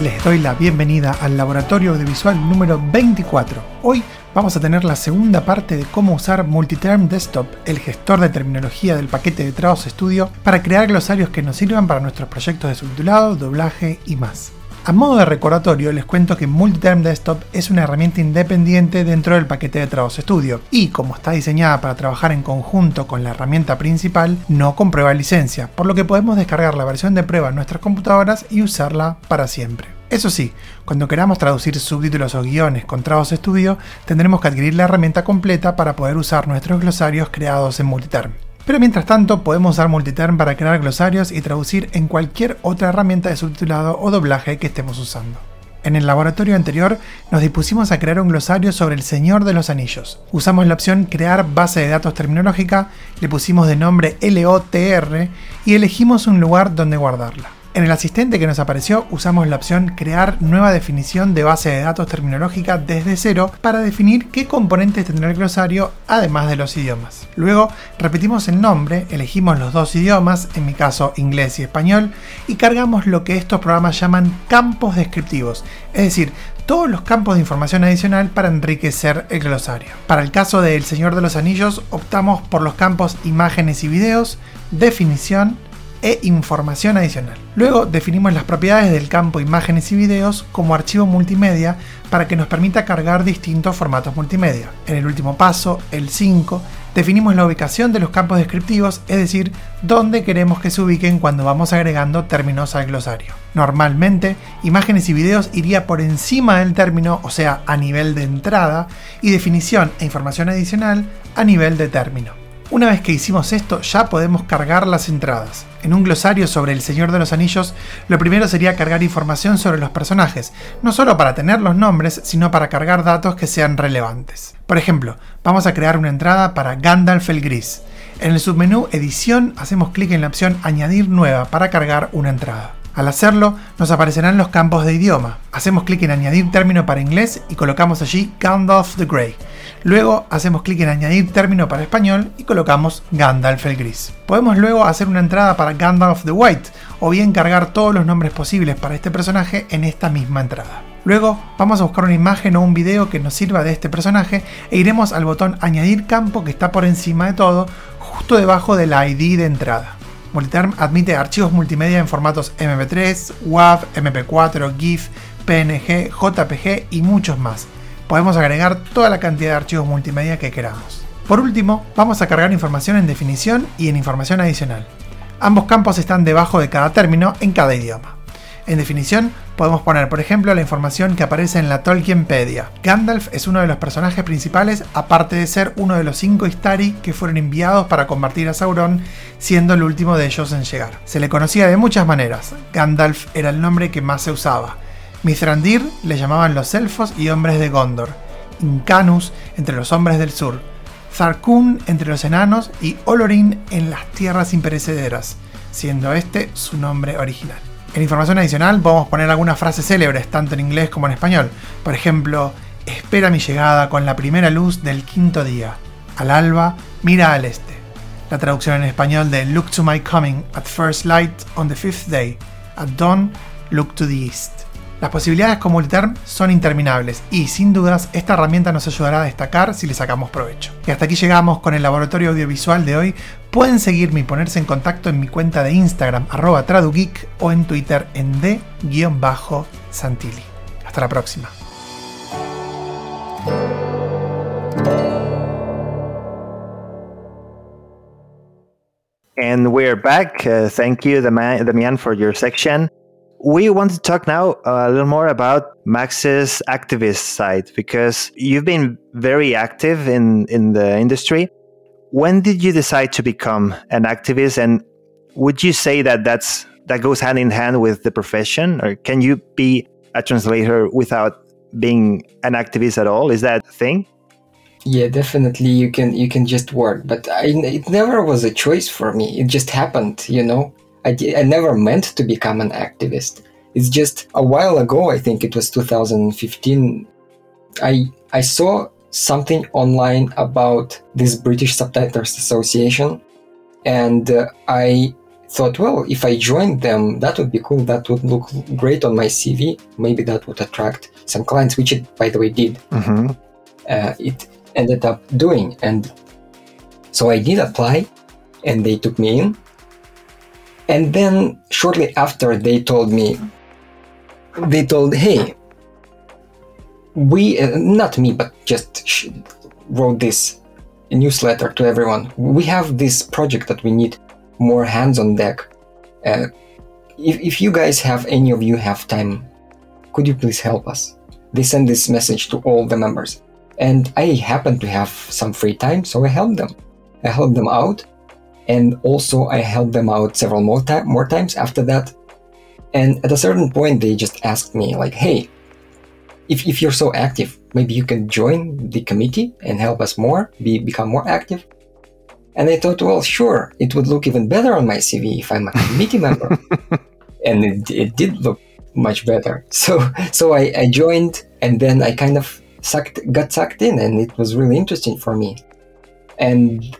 Les doy la bienvenida al laboratorio audiovisual número 24. Hoy vamos a tener la segunda parte de cómo usar Multiterm Desktop, el gestor de terminología del paquete de Trados Studio, para crear glosarios que nos sirvan para nuestros proyectos de subtitulado, doblaje y más. A modo de recordatorio, les cuento que Multiterm Desktop es una herramienta independiente dentro del paquete de Trados Studio y, como está diseñada para trabajar en conjunto con la herramienta principal, no comprueba licencia, por lo que podemos descargar la versión de prueba en nuestras computadoras y usarla para siempre. Eso sí, cuando queramos traducir subtítulos o guiones con Trados Studio, tendremos que adquirir la herramienta completa para poder usar nuestros glosarios creados en Multiterm. Pero mientras tanto, podemos usar Multiterm para crear glosarios y traducir en cualquier otra herramienta de subtitulado o doblaje que estemos usando. En el laboratorio anterior nos dispusimos a crear un glosario sobre el Señor de los Anillos. Usamos la opción Crear base de datos terminológica, le pusimos de nombre LOTR y elegimos un lugar donde guardarla. En el asistente que nos apareció usamos la opción Crear nueva definición de base de datos terminológica desde cero para definir qué componentes tendrá el glosario además de los idiomas. Luego repetimos el nombre, elegimos los dos idiomas, en mi caso inglés y español, y cargamos lo que estos programas llaman campos descriptivos, es decir, todos los campos de información adicional para enriquecer el glosario. Para el caso de El Señor de los Anillos optamos por los campos imágenes y videos, definición, e información adicional. Luego definimos las propiedades del campo imágenes y videos como archivo multimedia para que nos permita cargar distintos formatos multimedia. En el último paso, el 5, definimos la ubicación de los campos descriptivos, es decir, dónde queremos que se ubiquen cuando vamos agregando términos al glosario. Normalmente, imágenes y videos iría por encima del término, o sea, a nivel de entrada, y definición e información adicional a nivel de término. Una vez que hicimos esto, ya podemos cargar las entradas. En un glosario sobre El Señor de los Anillos, lo primero sería cargar información sobre los personajes, no solo para tener los nombres, sino para cargar datos que sean relevantes. Por ejemplo, vamos a crear una entrada para Gandalf el Gris. En el submenú Edición hacemos clic en la opción Añadir nueva para cargar una entrada. Al hacerlo, nos aparecerán los campos de idioma. Hacemos clic en Añadir término para inglés y colocamos allí Gandalf the Grey. Luego hacemos clic en Añadir término para español y colocamos Gandalf el Gris. Podemos luego hacer una entrada para Gandalf the White o bien cargar todos los nombres posibles para este personaje en esta misma entrada. Luego vamos a buscar una imagen o un video que nos sirva de este personaje e iremos al botón añadir campo que está por encima de todo, justo debajo del ID de entrada. Multiterm admite archivos multimedia en formatos MP3, WAV, MP4, GIF, PNG, JPG y muchos más. Podemos agregar toda la cantidad de archivos multimedia que queramos. Por último, vamos a cargar información en definición y en información adicional. Ambos campos están debajo de cada término en cada idioma. En definición, podemos poner, por ejemplo, la información que aparece en la Tolkienpedia. Gandalf es uno de los personajes principales, aparte de ser uno de los cinco Istari que fueron enviados para combatir a Sauron, siendo el último de ellos en llegar. Se le conocía de muchas maneras. Gandalf era el nombre que más se usaba. Mithrandir le llamaban los elfos y hombres de Gondor. Incanus entre los hombres del sur. Zarkun entre los enanos y Olorin en las tierras imperecederas, siendo este su nombre original. En información adicional podemos poner algunas frases célebres, tanto en inglés como en español. Por ejemplo, espera mi llegada con la primera luz del quinto día. Al alba, mira al este. La traducción en español de Look to my coming at first light on the fifth day. At dawn, look to the east. Las posibilidades con Multiterm son interminables y sin dudas esta herramienta nos ayudará a destacar si le sacamos provecho. Y hasta aquí llegamos con el laboratorio audiovisual de hoy. Pueden seguirme y ponerse en contacto en mi cuenta de Instagram arroba tradugeek o en Twitter en d-santilli. Hasta la próxima. And we're back. Uh, thank you, Damian, for your section. We want to talk now uh, a little more about Max's activist side because you've been very active in, in the industry. When did you decide to become an activist? And would you say that that's, that goes hand in hand with the profession? Or can you be a translator without being an activist at all? Is that a thing? Yeah, definitely. You can you can just work, but I, it never was a choice for me. It just happened, you know. I, I never meant to become an activist. It's just a while ago, I think it was 2015, I, I saw something online about this British Subtitles Association, and uh, I thought, well, if I joined them, that would be cool. That would look great on my CV. Maybe that would attract some clients, which it, by the way, did. Mm-hmm. Uh, it ended up doing. And so I did apply, and they took me in. And then shortly after, they told me, they told, hey, we, uh, not me, but just sh- wrote this newsletter to everyone. We have this project that we need more hands on deck. Uh, if, if you guys have, any of you have time, could you please help us? They send this message to all the members. And I happen to have some free time, so I helped them. I helped them out and also I helped them out several more, time, more times after that. And at a certain point, they just asked me, like, hey, if, if you're so active, maybe you can join the committee and help us more, be, become more active. And I thought, well, sure, it would look even better on my CV if I'm a committee member. *laughs* and it, it did look much better. So, so I, I joined and then I kind of sucked, got sucked in and it was really interesting for me. And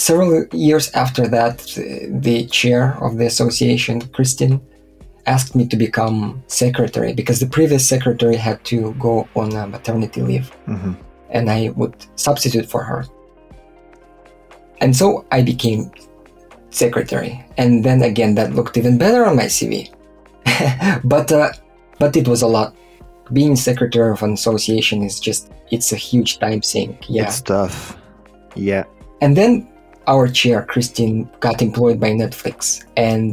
several years after that, the chair of the association, Christine, asked me to become secretary because the previous secretary had to go on a maternity leave mm-hmm. and I would substitute for her. And so I became secretary. And then again, that looked even better on my CV. *laughs* but, uh, but it was a lot. Being secretary of an association is just, it's a huge time sink. Yeah. It's tough. Yeah. And then our chair, Christine, got employed by Netflix. And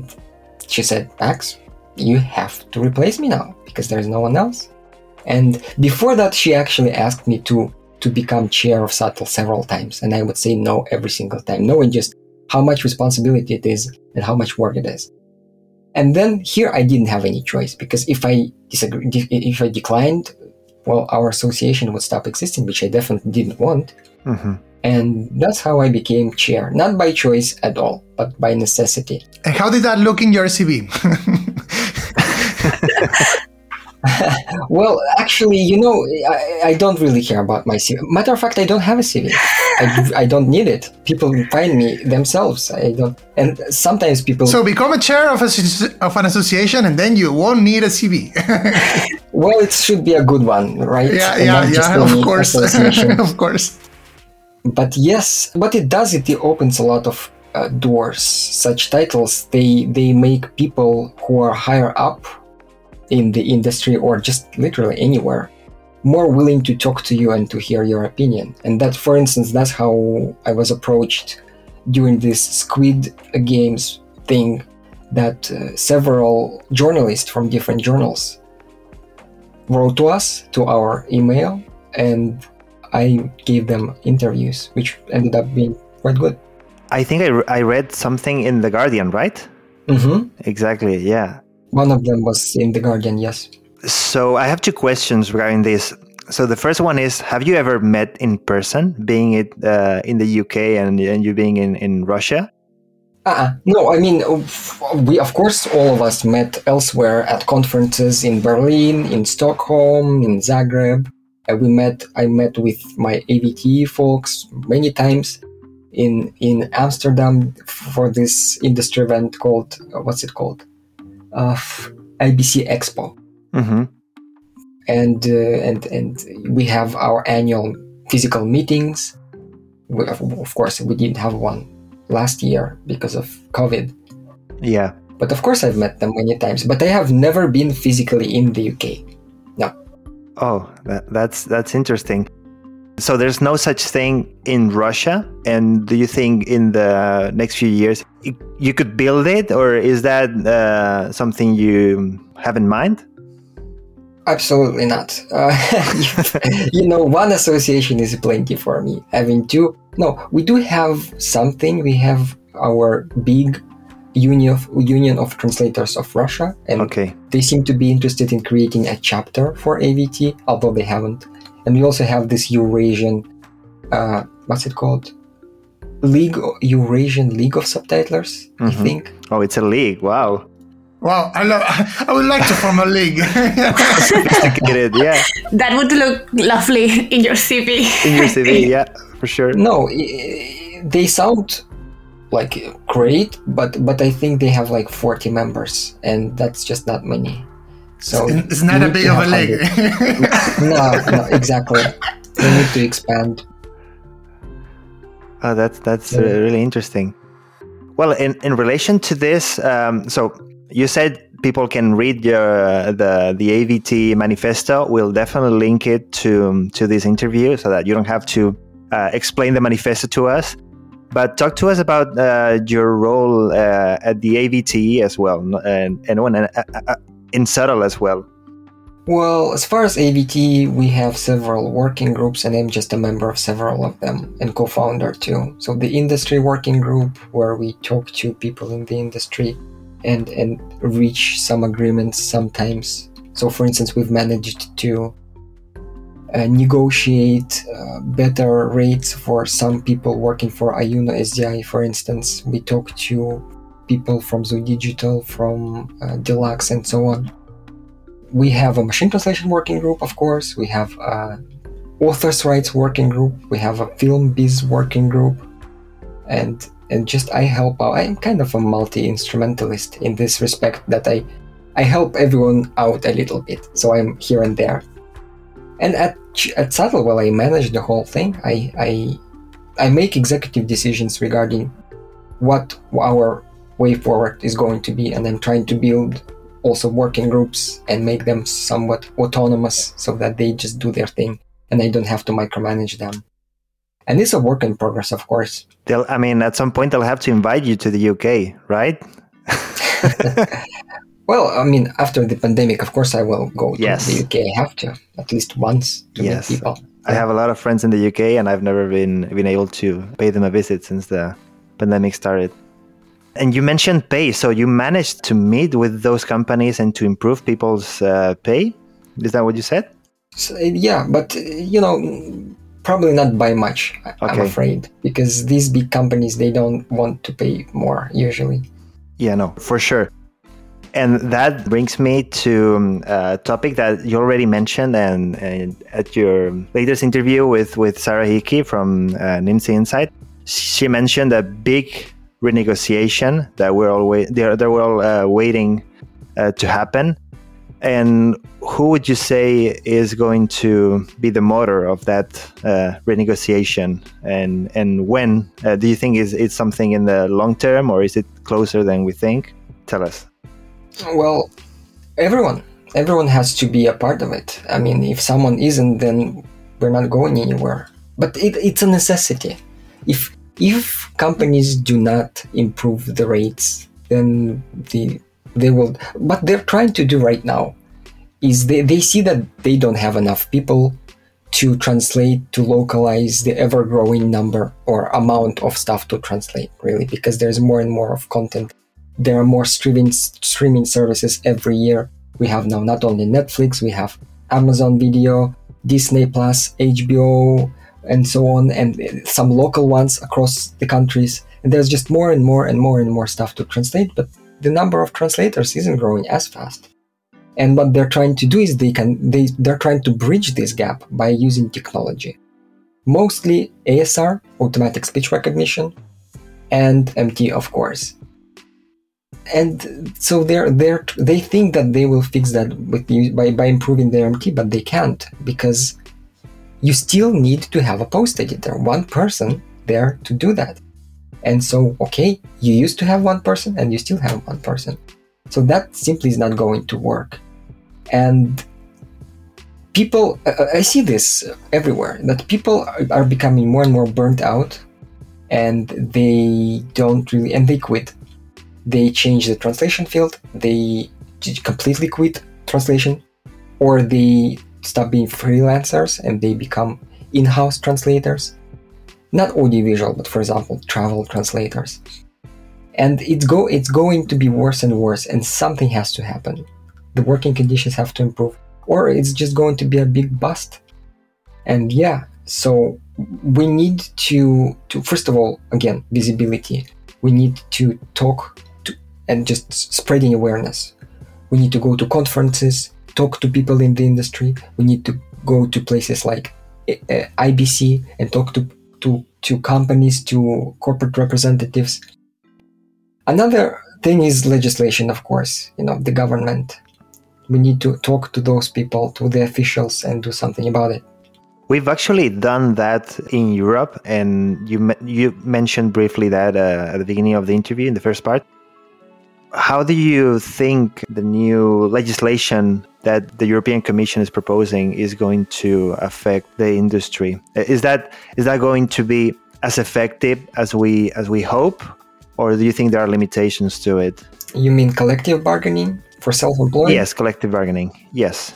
she said, Max, you have to replace me now because there's no one else. And before that, she actually asked me to, to become chair of Subtle several times. And I would say no every single time, knowing just how much responsibility it is and how much work it is. And then here I didn't have any choice because if I disagree, if I declined, well, our association would stop existing, which I definitely didn't want. Mm-hmm. And that's how I became chair, not by choice at all, but by necessity. And how did that look in your CV? *laughs* well, actually, you know, I, I, don't really care about my CV. Matter of fact, I don't have a CV. I, I don't need it. People find me themselves. I don't, and sometimes people. So become a chair of a, of an association, and then you won't need a CV. *laughs* Well, it should be a good one, right? Yeah, And yeah, yeah. Of course, *laughs* of course. But yes, what it does, it opens a lot of uh, doors. Such titles, they they make people who are higher up in the industry or just literally anywhere more willing to talk to you and to hear your opinion. And that, for instance, that's how I was approached during this Squid Games thing. That uh, several journalists from different journals wrote to us to our email and I gave them interviews, which ended up being quite good. I think I, re- I read something in The Guardian, right? hmm Exactly, yeah. One of them was in The Guardian, yes. So I have two questions regarding this. So the first one is: Have you ever met in person, being it uh, in the UK and, and you being in, in Russia? Uh-uh. No, I mean, we, of course, all of us met elsewhere at conferences in Berlin, in Stockholm, in Zagreb. We met, I met with my AVTE folks many times in, in Amsterdam for this industry event called, uh, what's it called? Uh, IBC Expo. Mm-hmm. and uh, and and we have our annual physical meetings. We, of of course, we didn't have one last year because of COVID. Yeah. But of course, I've met them many times. But I have never been physically in the UK. Oh, that, that's that's interesting. So there's no such thing in Russia, and do you think in the next few years you could build it, or is that uh, something you have in mind? Absolutely not. Uh, *laughs* you know, one association is plenty for me. Having two, no, we do have something. We have our big union of, union of translators of Russia, and Okay. they seem to be interested in creating a chapter for AVT, although they haven't. And we also have this Eurasian, uh, what's it called? League Eurasian League of Subtitlers, I Mhm. think. Oh, it's a league. Wow. Wow, I love. I would like to form a league. Sophisticated. yeah. *laughs* That would look lovely in your CV. In your CV. *laughs* Yeah, for sure. No, they sound like great, but but I think they have like 40 members, and that's just not many. So it's not a need big of a have league. *laughs* no, no, exactly. They need to expand. Oh, that's that's uh, Yeah. really interesting. Well, in, in relation to this, um, so you said people can read your the the AVTE manifesto. We'll definitely link it to to this interview so that you don't have to uh, explain the manifesto to us. But talk to us about uh, your role uh, at the AVTE as well, n- and and, when, uh, uh, in Subtle as well. Well, as far as AVTE, we have several working groups, and I'm just a member of several of them and co founder too. So, the industry working group, where we talk to people in the industry and, and reach some agreements sometimes. So, for instance, we've managed to uh, negotiate uh, better rates for some people working for Iyuno SDI, for instance. We talk to people from Zoo Digital, from uh, Deluxe, and so on we have a machine translation working group, of course. We have a authors' rights working group. We have a film biz working group, and and just I help out. I'm kind of a multi instrumentalist in this respect that I I help everyone out a little bit. So I'm here and there. And at at Subtle, well, I manage the whole thing. I I I make executive decisions regarding what our way forward is going to be, and I'm trying to build also working groups and make them somewhat autonomous so that they just do their thing and I don't have to micromanage them. And it's a work in progress, of course. They'll, I mean, at some point they'll have to invite you to the UK, right? *laughs* *laughs* Well, I mean, after the pandemic, of course, I will go to Yes. the UK. I have to at least once to Yes. meet people. I have a lot of friends in the UK, and I've never been been able to pay them a visit since the pandemic started. And you mentioned pay, so you managed to meet with those companies and to improve people's uh, pay. Is that what you said? So, yeah, but uh, you know, probably not by much. I'm Okay. afraid because these big companies they don't want to pay more usually. Yeah, no, for sure. And that brings me to um, a topic that you already mentioned, and, and at your latest interview with with Sarah Hickey from uh, Nimdzi Insight, she mentioned a big renegotiation that we're all wait- they're, they're all uh, waiting uh, to happen. And who would you say is going to be the motor of that uh, renegotiation, and and when uh, do you think is it something in the long term, or is it closer than we think? Tell us. Well, everyone, everyone has to be a part of it. I mean, if someone isn't, then we're not going anywhere. But it, it's a necessity. If if companies do not improve the rates, then the they will. What they're trying to do right now is they, they see that they don't have enough people to translate to localize the ever growing number or amount of stuff to translate really because there's more and more of content there are more streaming streaming services every year. We have now not only netflix we have amazon video disney plus hbo and so on and some local ones across the countries. And there's just more and more and more and more stuff to translate but the number of translators isn't growing as fast. And what they're trying to do is they can they they're trying to bridge this gap by using technology. Mostly asr automatic speech recognition and mt of course and so they're they're they think that they will fix that with by, by improving their mt but they can't because you still need to have a post editor one person there to do that. And so okay you used to have one person and you still have one person. So that simply is not going to work. And people uh, uh, i see this everywhere that people are becoming more and more burnt out and they don't really and they quit they change the translation field they completely quit translation or they stop being freelancers and they become in-house translators. Not audiovisual but for example travel translators. And it's go it's going to be worse and worse and something has to happen. The working conditions have to improve or it's just going to be a big bust. And yeah so we need to to first of all again visibility. We need to talk and just spreading awareness we need to go to conferences talk to people in the industry we need to go to places like eh, eh, ibc and talk to to to companies to corporate representatives another thing is legislation of course you know the government we need to talk to those people, to the officials, and do something about it. We've actually done that in Europe, and you you mentioned briefly that uh, at the beginning of the interview in the first part. How do you think the new legislation that the European Commission is proposing is going to affect the industry? Is that is that going to be as effective as we as we hope, or do you think there are limitations to it? You mean collective bargaining? for self-employed? Yes, collective bargaining. Yes.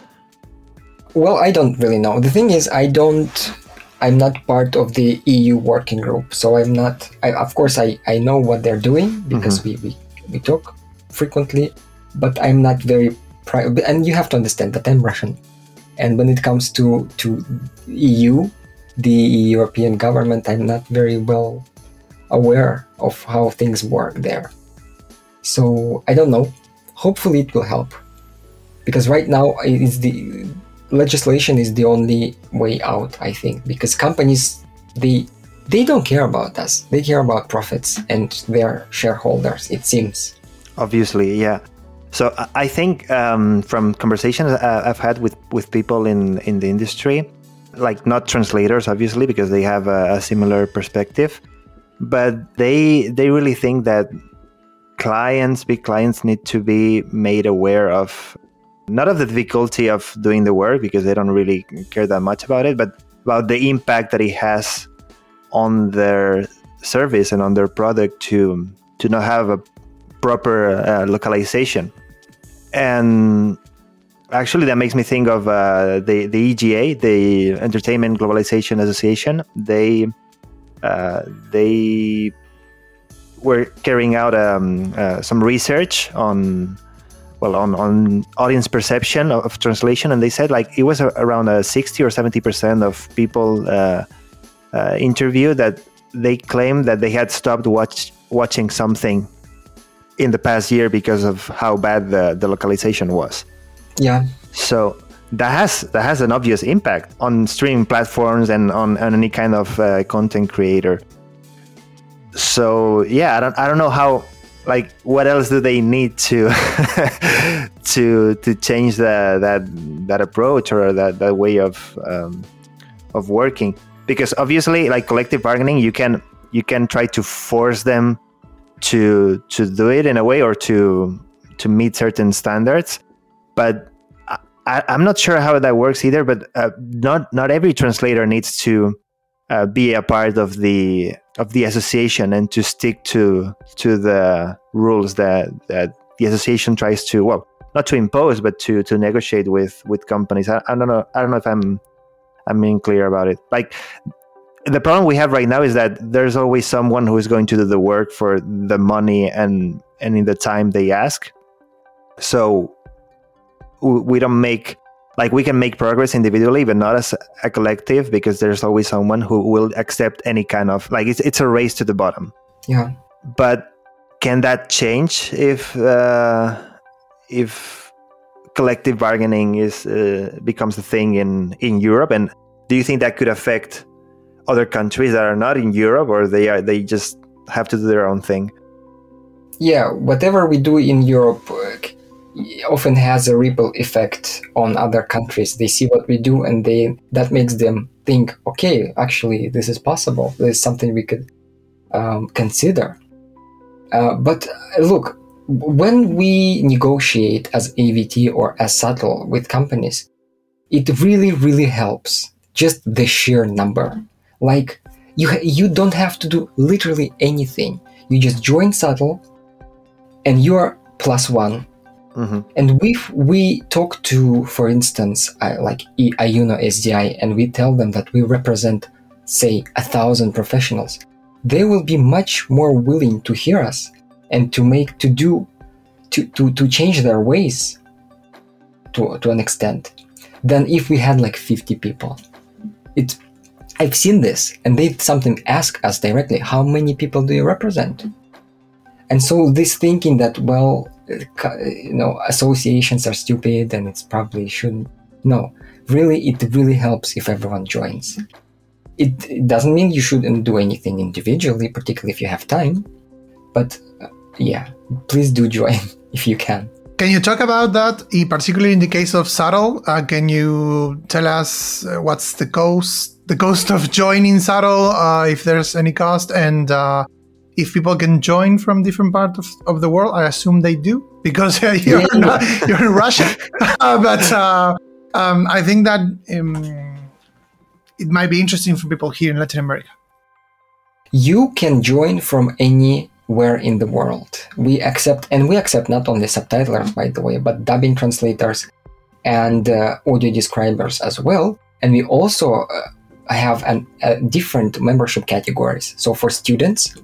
Well, I don't really know. The thing is, I don't. I'm not part of the EU working group, so I'm not. I, of course, I, I know what they're doing because mm-hmm. we, we we talk frequently, but I'm not very. Pri- and you have to understand that I'm Russian, and when it comes to to EU, the European government, I'm not very well aware of how things work there. So I don't know. Hopefully it will help. Because right now is the legislation is the only way out i think. Because companies they they don't care about us. They care about profits and their shareholders it seems obviously yeah. So i think um, from conversations uh, i've had with with people in in the industry like not translators obviously because they have a, a similar perspective but they they really think that clients, big clients, need to be made aware of not of the difficulty of doing the work because they don't really care that much about it, but about the impact that it has on their service and on their product to to not have a proper uh, localization. And actually, that makes me think of uh, the the EGA, the Entertainment Globalization Association. They uh, they were carrying out um, uh, some research on well on, on audience perception of, of, translation and they said like it was around a 60 or 70 percent of people uh, uh, interviewed that they claimed that they had stopped watch, watching something in the past year because of how bad the, the localization was. Yeah. So that has that has an obvious impact on streaming platforms and on, on any kind of uh, content creator. So yeah, I don't I don't know how like what else do they need to *laughs* to to change the, that that approach or that, that way of um, of working? Because obviously like collective bargaining you can you can try to force them to to do it in a way or to to meet certain standards but I, am not sure how that works either but uh, not not every translator needs to uh, be a part of the of the association and to stick to to the rules that that the association tries to well not to impose but to to negotiate with with companies. I, I don't know i don't know if i'm i'm being clear about it. Like the problem we have right now is that there's always someone who is going to do the work for the money and and in the time they ask. So we don't make like we can make progress individually but not as a collective because there's always someone who will accept any kind of like it's, it's a race to the bottom. Yeah. But can that change if uh, if collective bargaining is uh, becomes a thing in in Europe? And do you think that could affect other countries that are not in Europe or they are they just have to do their own thing yeah whatever we do in Europe often has a ripple effect on other countries. They see what we do and they that makes them think, okay, actually, this is possible. This is something we could um, consider. Uh, but uh, look, when we negotiate as AVTE or as SUBTLE with companies, it really, really helps just the sheer number. Like you, you don't have to do literally anything. You just join SUBTLE, and you are plus one Mm-hmm. And if we talk to, for instance, like Iyuno SDI, and we tell them that we represent, say, a thousand professionals, they will be much more willing to hear us and to make to do to to, to change their ways to to an extent than if we had like 50 people. It I've seen this, and they something ask us directly, how many people do you represent? And so this thinking that well you know associations are stupid and it's probably shouldn't no really it really helps if everyone joins it, it doesn't mean you shouldn't do anything individually particularly if you have time but uh, yeah please do join *laughs* if you can can you talk about that, particularly in the case of SUBTLE? Uh, can you tell us uh, what's the cost, the cost of joining SUBTLE, uh, if there's any cost, and uh, if people can join from different parts of, of the world, I assume they do because *laughs* uh, you're, yeah. not, you're in Russia. *laughs* uh, but uh, um, I think that um, it might be interesting for people here in Latin America. You can join from anywhere in the world. We accept, and we accept not only subtitlers, by the way, but dubbing translators and uh, audio describers as well. And we also uh, have an, different membership categories. So for students,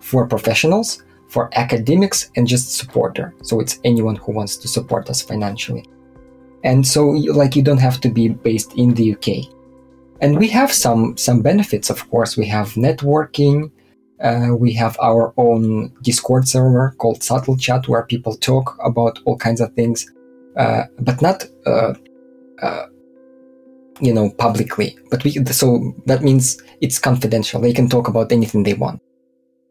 for professionals, for academics, and just supporter. So it's anyone who wants to support us financially. And so, like, you don't have to be based in the UK. And we have some some benefits, of course. We have networking. Uh, we have our own Discord server called Subtle Chat, where people talk about all kinds of things, uh, but not, uh, uh you know, publicly. But we so that means it's confidential. They can talk about anything they want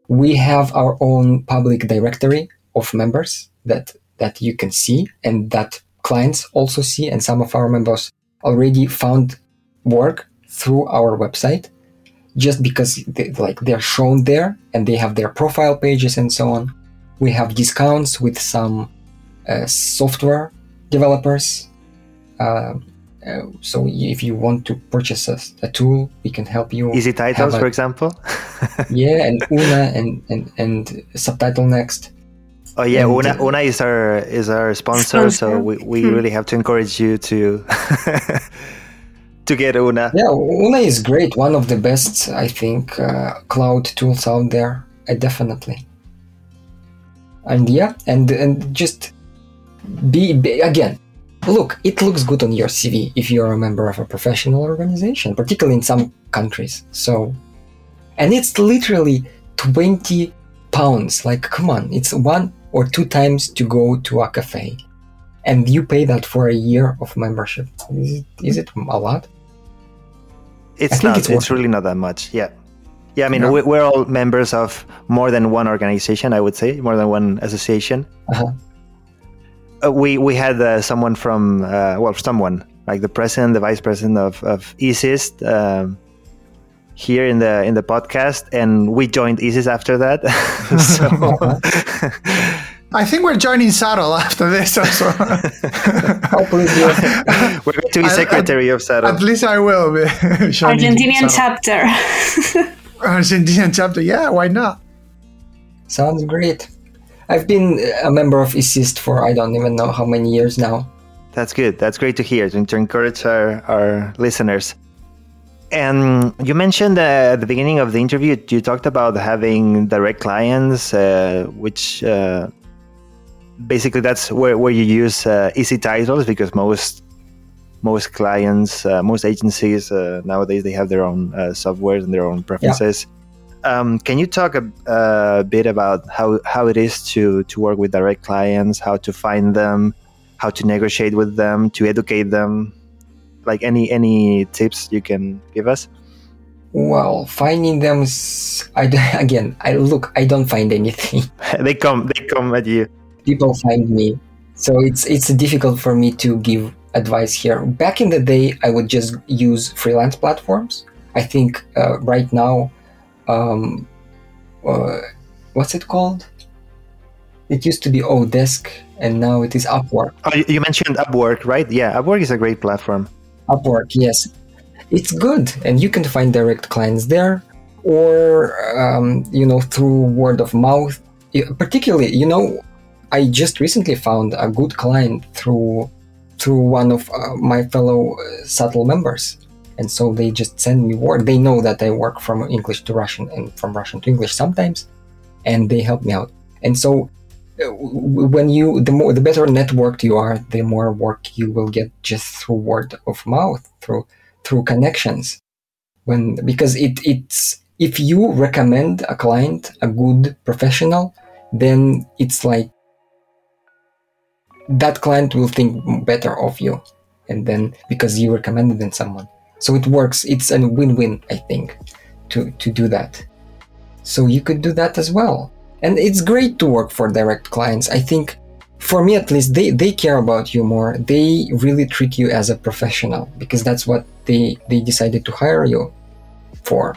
we have our own public directory of members that that you can see and that clients also see and some of our members already found work through our website just because they, like they're shown there and they have their profile pages and so on we have discounts with some uh, software developers uh, uh, so if you want to purchase a, a, tool, we can help you. EZTitles, a, for example. *laughs* yeah, and OOONA and, and and subtitle next. Oh yeah, and, OOONA OOONA is our is our sponsor, sponsor. so we, we hmm. really have to encourage you to *laughs* to get OOONA. Yeah, OOONA is great. One of the best, I think, uh, cloud tools out there. Uh, definitely. And yeah, and and just be, be again Look, it looks good on your CV if you're a member of a professional organization, particularly in some countries. So, and it's literally 20 pounds. Like, come on, it's one or two times to go to a cafe. And you pay that for a year of membership. Is it, is it a lot? It's not. It's, it's really not that much. Yeah. Yeah, I mean, we're all members of more than one organization. I would say more than one association. Uh-huh. Uh, we we had uh, someone from uh, well, someone like the president, the vice president of of ISIS um, here in the in the podcast, and we joined ISIS after that. *laughs* so *laughs* I think we're joining SUBTLE after this also. *laughs* We're going to be I- I- secretary of SARA. At least I will be. Argentinian SUBTLE. chapter. Argentinian chapter. Yeah, why not? Sounds great. I've been a member of ISIST for I don't even know how many years now. That's good. That's great to hear to, to encourage our, our listeners. And you mentioned uh, at the beginning of the interview, you talked about having direct clients, uh, which uh, basically that's where, where you use uh, EZTitles because most most clients, uh, most agencies uh, nowadays they have their own uh, softwares and their own preferences. Um, can you talk a, a bit about how, how it is to, to work with direct clients, how to find them, how to negotiate with them, to educate them? Like any any tips you can give us? Well, finding them, is, I *laughs* again, I look, I don't find anything. *laughs* *laughs* they come they come at you. People find me, so it's it's difficult for me to give advice here. Back in the day, I would just use freelance platforms. I think uh, right now, um, uh, what's it called? It used to be Odesk, and now it is Upwork. Oh, you, mentioned Upwork, right? Yeah, Upwork is a great platform. Upwork, yes. It's good, and you can find direct clients there, or um, you know through word of mouth. Particularly, you know, I just recently found a good client through through one of uh, my fellow uh, SUBTLE members, and so they just send me word. They know that I work from English to Russian and from Russian to English sometimes, and they help me out. And so uh, when you the more the better networked you are the more work you will get just through word of mouth through through connections when because it it's if you recommend a client a good professional then it's like that client will think better of you and then because you recommended them someone so it works. It's a win-win i think to to do that. So you could do that as well. And it's great to work for direct clients. I think for me at least they, they care about you more. They really treat you as a professional because that's what they they decided to hire you for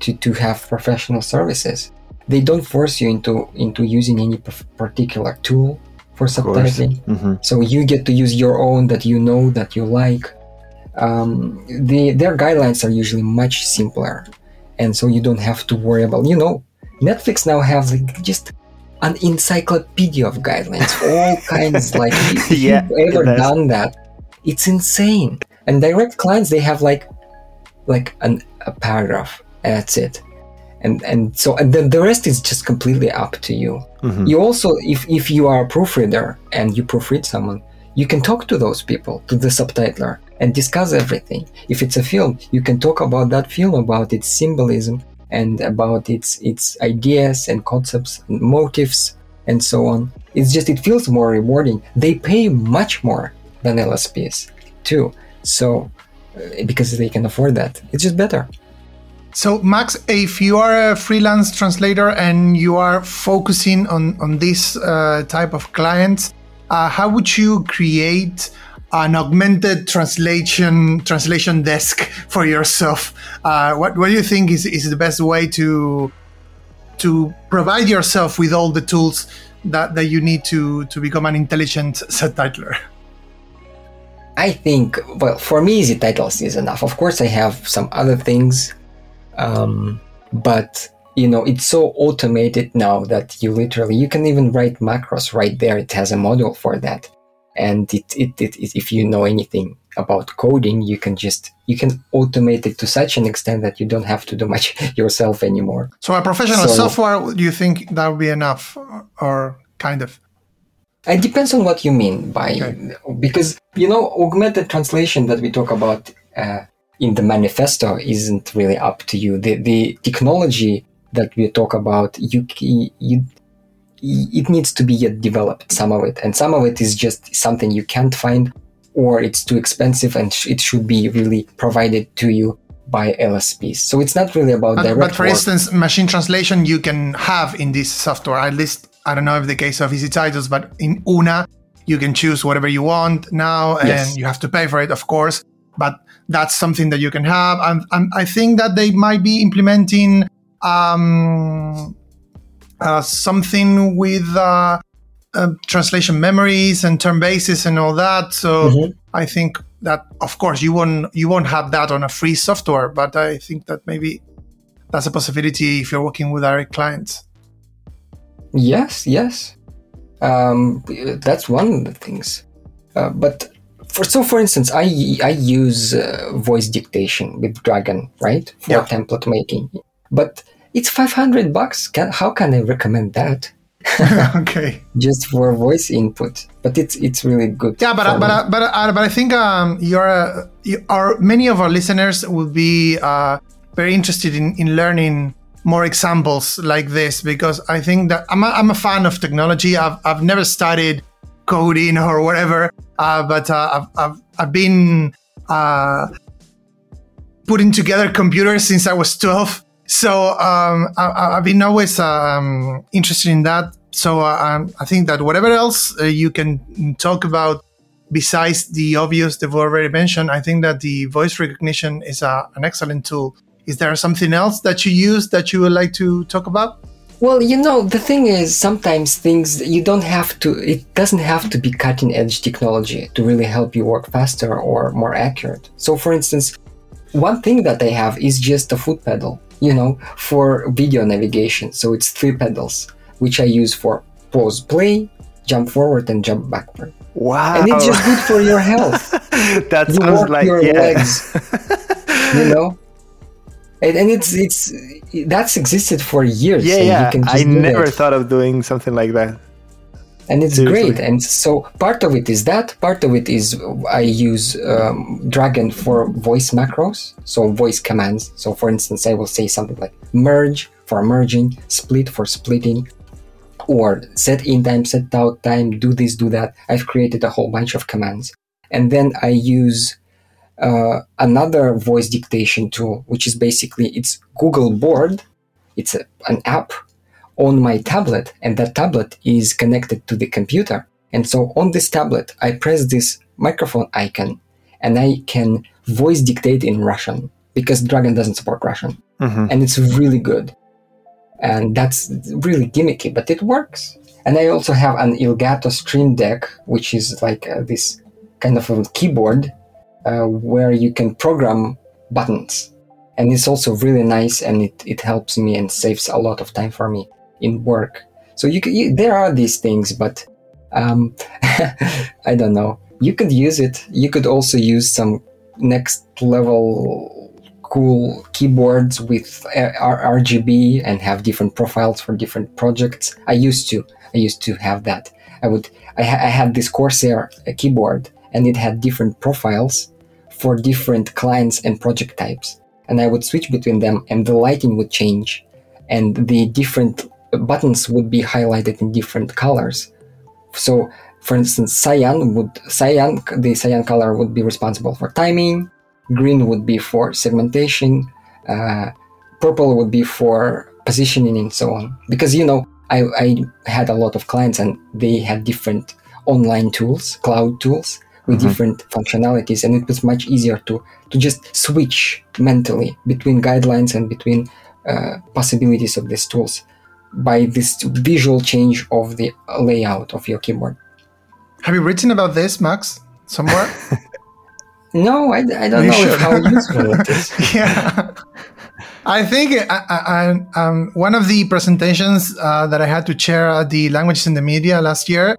to, to have professional services. They don't force you into into using any particular tool for subtitling. Hmm so you get to use your own that you know that you like um, the, their guidelines are usually much simpler. And so you don't have to worry about you know netflix now has like just an encyclopedia of guidelines all *laughs* kinds like if Yeah, you've ever done that it's insane. And direct clients they have like like an, a paragraph and that's it. And and so and then the rest is just completely up to you. Hmm you also if, if you are a proofreader and you proofread someone you can talk to those people to the subtitler and discuss everything. If it's a film you can talk about that film about its symbolism and about its its ideas and concepts and motives and so on. It's just it feels more rewarding. They pay much more than lsps too. So uh, because they can afford that. It's just better. So, Max, if you are a freelance translator and you are focusing on on this uh, type of clients, uh, how would you create an augmented translation translation desk for yourself? Uh, what What do you think is is the best way to to provide yourself with all the tools that, that you need to to become an intelligent subtitler? I think, well, for me, EZTitles is enough. Of course, I have some other things, um, but you know, it's so automated now that you literally you can even write macros right there. It has a module for that, and it, it, it, it if you know anything about coding, you can just you can automate it to such an extent that you don't have to do much *laughs* yourself anymore. So, a professional So- software, do you think that would be enough, or kind of? It depends on what you mean by Okay. because you know augmented translation that we talk about uh, in the manifesto isn't really up to you. The the technology that we talk about, you you it needs to be yet developed. Some of it, and some of it is just something you can't find, or it's too expensive and sh- it should be really provided to you by LSPs. So it's not really about But, direct but for work. instance, machine translation you can have in this software. At least I don't know if the case of EZTitles, but in OOONA you can choose whatever you want now, and Yes. you have to pay for it, of course. But that's something that you can have. And, and I think that they might be implementing um, uh, something with uh, uh, translation memories and term bases and all that. So Mhm. I think that, of course, you won't you won't have that on a free software. But I think that maybe that's a possibility if you're working with direct clients. Yes, yes. Um, that's one of the things. Uh, but for so, for instance, I I use uh, voice dictation with Dragon, right, for Yeah. template making. But it's five hundred bucks. Can, how can I recommend that *laughs* okay. just for voice input? But it's it's really good. Yeah, but for but uh, but uh, but I think um, you're uh, you are many of our listeners will be uh, very interested in in learning more examples like this because I think that I'm a, I'm a fan of technology. I've I've never studied coding or whatever, uh, but uh, I've, I've I've been uh, putting together computers since I was 12. So um, I, I've been always um, interested in that. So uh, um, I think that whatever else uh, you can talk about besides the obvious that we already mentioned, I think that the voice recognition is a, an excellent tool. Is there something else that you use that you would like to talk about? Well, you know, the thing is, sometimes things you don't have to, it doesn't have to be cutting edge technology to really help you work faster or more accurate. So, for instance, one thing that I have is just a foot pedal, you know, for video navigation. So, it's three pedals, which I use for pause, play, jump forward, and jump backward. Wow. And it's just good for your *laughs* health. that you sounds like your yeah. legs *laughs* you know and, and it's it's that's existed for years Yeah, yeah. you can just I never thought of doing something like that. And it's Seriously. great. And so part of it is that part of it is i use um, dragon for voice macros so voice commands. So for instance i will say something like merge for merging split for splitting or set in time set out time do this do that. I've created a whole bunch of commands. And then i use uh, another voice dictation tool which is basically it's google board. It's a, an app on my tablet and that tablet is connected to the computer. And so on this tablet i press this microphone icon and i can voice dictate in russian because dragon doesn't support russian. Mhm. and it's really good. And that's really gimmicky but it works. And i also have an elgato stream deck which is like uh, this kind of a keyboard uh, where you can program buttons. And it's also really nice and it, it helps me and saves a lot of time for me in work. So you, can, you there are these things but um, *laughs* i don't know. You could use it. You could also use some next level cool keyboards with uh, R- rgb and have different profiles for different projects. I used to i used to have that. I would i, ha- I had this corsair uh, keyboard and it had different profiles for different clients and project types. And I would switch between them and the lighting would change and the different buttons would be highlighted in different colors. So for instance, cyan would cyan the cyan color would be responsible for timing, green would be for segmentation, uh, purple would be for positioning and so on. Because you know, I, I had a lot of clients and they had different online tools, cloud tools with Mhm. different functionalities and it was much easier to to just switch mentally between guidelines and between uh, possibilities of these tools by this visual change of the layout of your keyboard. Have you written about this, Max, somewhere? *laughs* No, I, I don't You know if should. how useful it is. *laughs* yeah. I think I, I, I- um, one of the presentations uh, that I had to chair at the Languages in the Media last year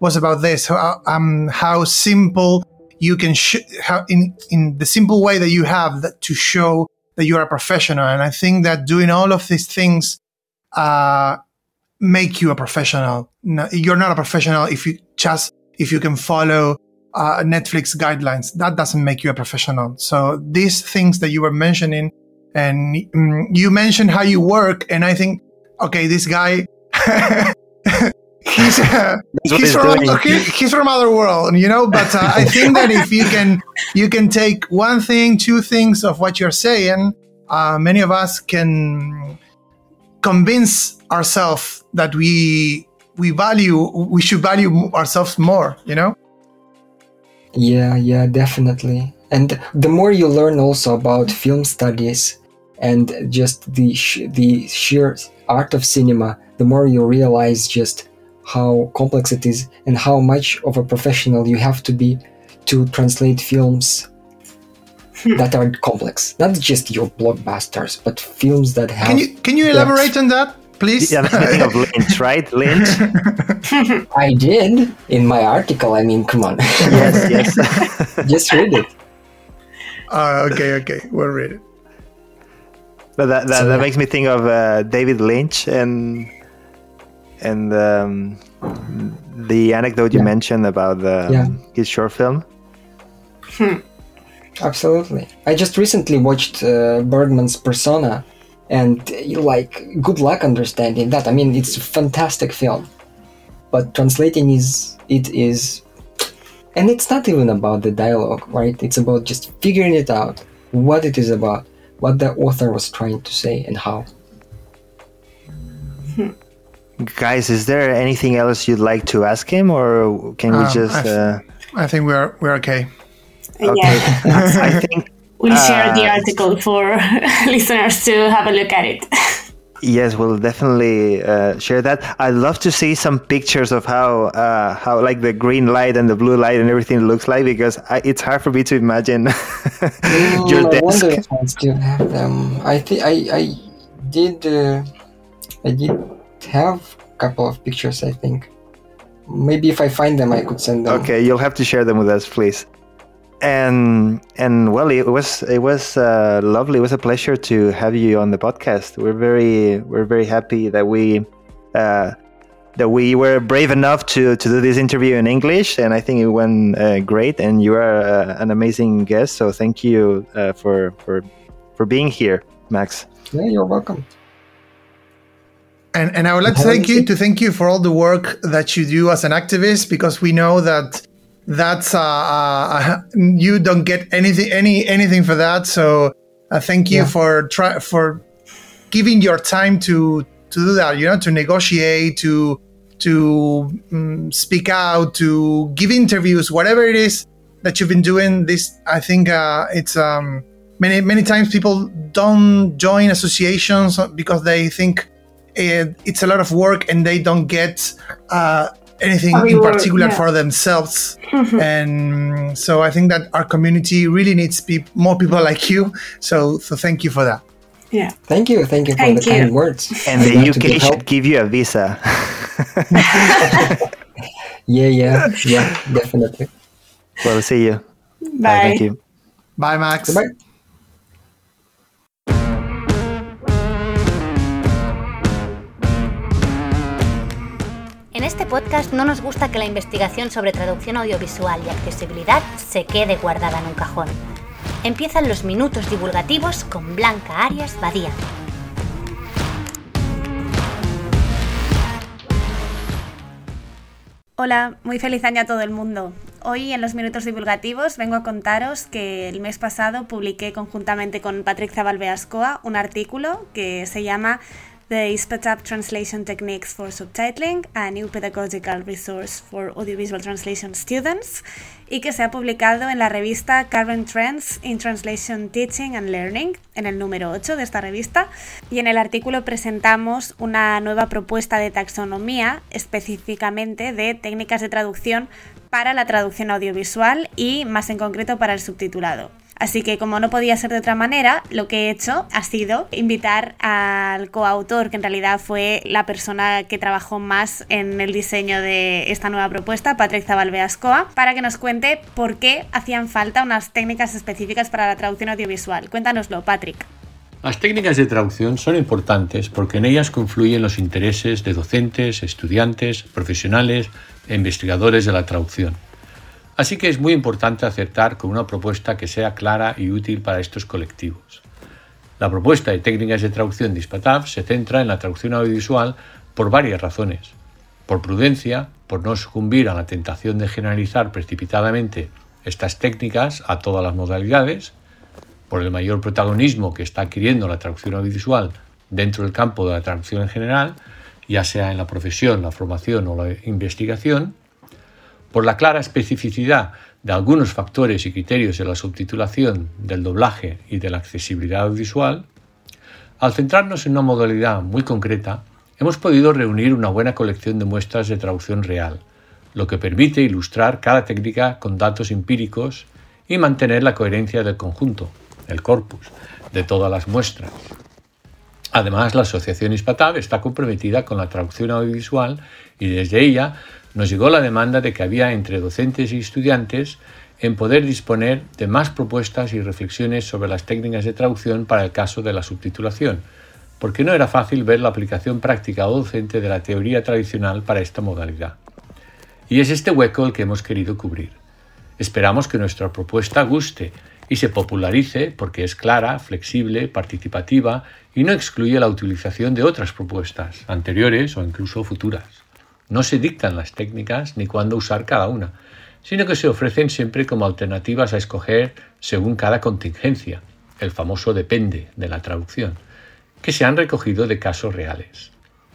was about this. How, um, how simple you can sh- how in in the simple way that you have that to show that you are a professional. And I think that doing all of these things uh, make you a professional. No, you're not a professional if you just if you can follow uh, Netflix guidelines. That doesn't make you a professional. So these things that you were mentioning, and mm, you mentioned how you work, and I think, okay, this guy, *laughs* he's uh, he's from he, he's from other world, you know. But uh, I think that if you can you can take one thing, two things of what you're saying, uh, many of us can convince ourselves that we we value we should value ourselves more, you know. Yeah, yeah, definitely. And the more you learn also about film studies and just the sh- the sheer art of cinema, the more you realize just how complex it is and how much of a professional you have to be to translate films *laughs* that are complex. Not just your blockbusters, but films that have Can you can you elaborate on that, please? Yeah, I'm thinking of Lynch, right? Lynch. *laughs* I did in my article. I mean, come on. *laughs* yes, yes. just read it. Uh, okay, okay, we'll read it. But that, that, So, that yeah. makes me think of uh, David Lynch and and um, the anecdote you Yeah. mentioned about the, Yeah. his short film. Absolutely. I just recently watched uh, Bergman's Persona, and like, good luck understanding that. I mean, it's a fantastic film, but translating is it is, and it's not even about the dialogue, right? It's about just figuring it out, what it is about, what the author was trying to say, and how. Guys, is there anything else you'd like to ask him, or can we Um, just? I've- Uh, I think we're we're okay. Yeah. *laughs* I think *laughs* We'll share the Uh, article for *laughs* listeners to have a look at it. Yes, we'll definitely uh, share that. I'd love to see some pictures of how uh, how like the green light and the blue light and everything looks like because I, it's hard for me to imagine your Mm, I wonder if I still have them. I think I I did uh, I did have a couple of pictures. I think maybe if I find them, I could send them. Okay, you'll have to share them with us, please. And and well, it was it was uh, lovely. It was a pleasure to have you on the podcast. We're very we're very happy that we uh, that we were brave enough to to do this interview in English, and I think it went uh, great. And you are uh, an amazing guest, so thank you uh, for for for being here, Max. Yeah, you're welcome. And, and I would like to thank you to thank you for all the work that you do as an activist because we know that that's uh, uh, you don't get anything any anything for that. So uh, thank you Yeah. for try for giving your time to to do that. You know, to negotiate, to to um, speak out, to give interviews, whatever it is that you've been doing. This I think uh, it's um, many many times people don't join associations because they think it, it's a lot of work and they don't get uh, anything in particular yeah. for themselves. *laughs* and so I think that our community really needs peop more people like you. So, so thank you for that. Yeah. Thank you, thank you for Thank the you. kind words. *laughs* And I'd the love to be UK should give you a visa. *laughs* Yeah, yeah, yeah, definitely. well, see you. Bye. Thank you. Bye, Max. Goodbye. En este podcast no nos gusta que la investigación sobre traducción audiovisual y accesibilidad se quede guardada en un cajón. Empiezan los minutos divulgativos con Blanca Arias Badía. Hola, muy feliz año a todo el mundo. Hoy en los minutos divulgativos vengo a contaros que el mes pasado publiqué conjuntamente con Patrick Zabalbeascoa un artículo que se llama The ISPATAP Translation Techniques for Subtitling, a New Pedagogical Resource for Audiovisual Translation Students, y que se ha publicado en la revista Current Trends in Translation Teaching and Learning, en el número 8 de esta revista. Y en el artículo presentamos una nueva propuesta de taxonomía, específicamente de técnicas de traducción para la traducción audiovisual y más en concreto para el subtitulado. Así que como no podía ser de otra manera, lo que he hecho ha sido invitar al coautor, que en realidad fue la persona que trabajó más en el diseño de esta nueva propuesta, Patrick Zabalbeascoa, para que nos cuente por qué hacían falta unas técnicas específicas para la traducción audiovisual. Cuéntanoslo, Patrick. Las técnicas de traducción son importantes porque en ellas confluyen los intereses de docentes, estudiantes, profesionales e investigadores de la traducción. Así que es muy importante acertar con una propuesta que sea clara y útil para estos colectivos. La propuesta de técnicas de traducción de se centra en la traducción audiovisual por varias razones. Por prudencia, por no sucumbir a la tentación de generalizar precipitadamente estas técnicas a todas las modalidades, por el mayor protagonismo que está adquiriendo la traducción audiovisual dentro del campo de la traducción en general, ya sea en la profesión, la formación o la investigación, por la clara especificidad de algunos factores y criterios de la subtitulación, del doblaje y de la accesibilidad audiovisual, al centrarnos en una modalidad muy concreta, hemos podido reunir una buena colección de muestras de traducción real, lo que permite ilustrar cada técnica con datos empíricos y mantener la coherencia del conjunto, el corpus, de todas las muestras. Además, la Asociación Hispatab está comprometida con la traducción audiovisual y desde ella nos llegó la demanda de que había entre docentes y estudiantes en poder disponer de más propuestas y reflexiones sobre las técnicas de traducción para el caso de la subtitulación, porque no era fácil ver la aplicación práctica o docente de la teoría tradicional para esta modalidad. Y es este hueco el que hemos querido cubrir. Esperamos que nuestra propuesta guste y se popularice porque es clara, flexible, participativa y no excluye la utilización de otras propuestas, anteriores o incluso futuras. No se dictan las técnicas ni cuándo usar cada una, sino que se ofrecen siempre como alternativas a escoger según cada contingencia, el famoso depende de la traducción, que se han recogido de casos reales.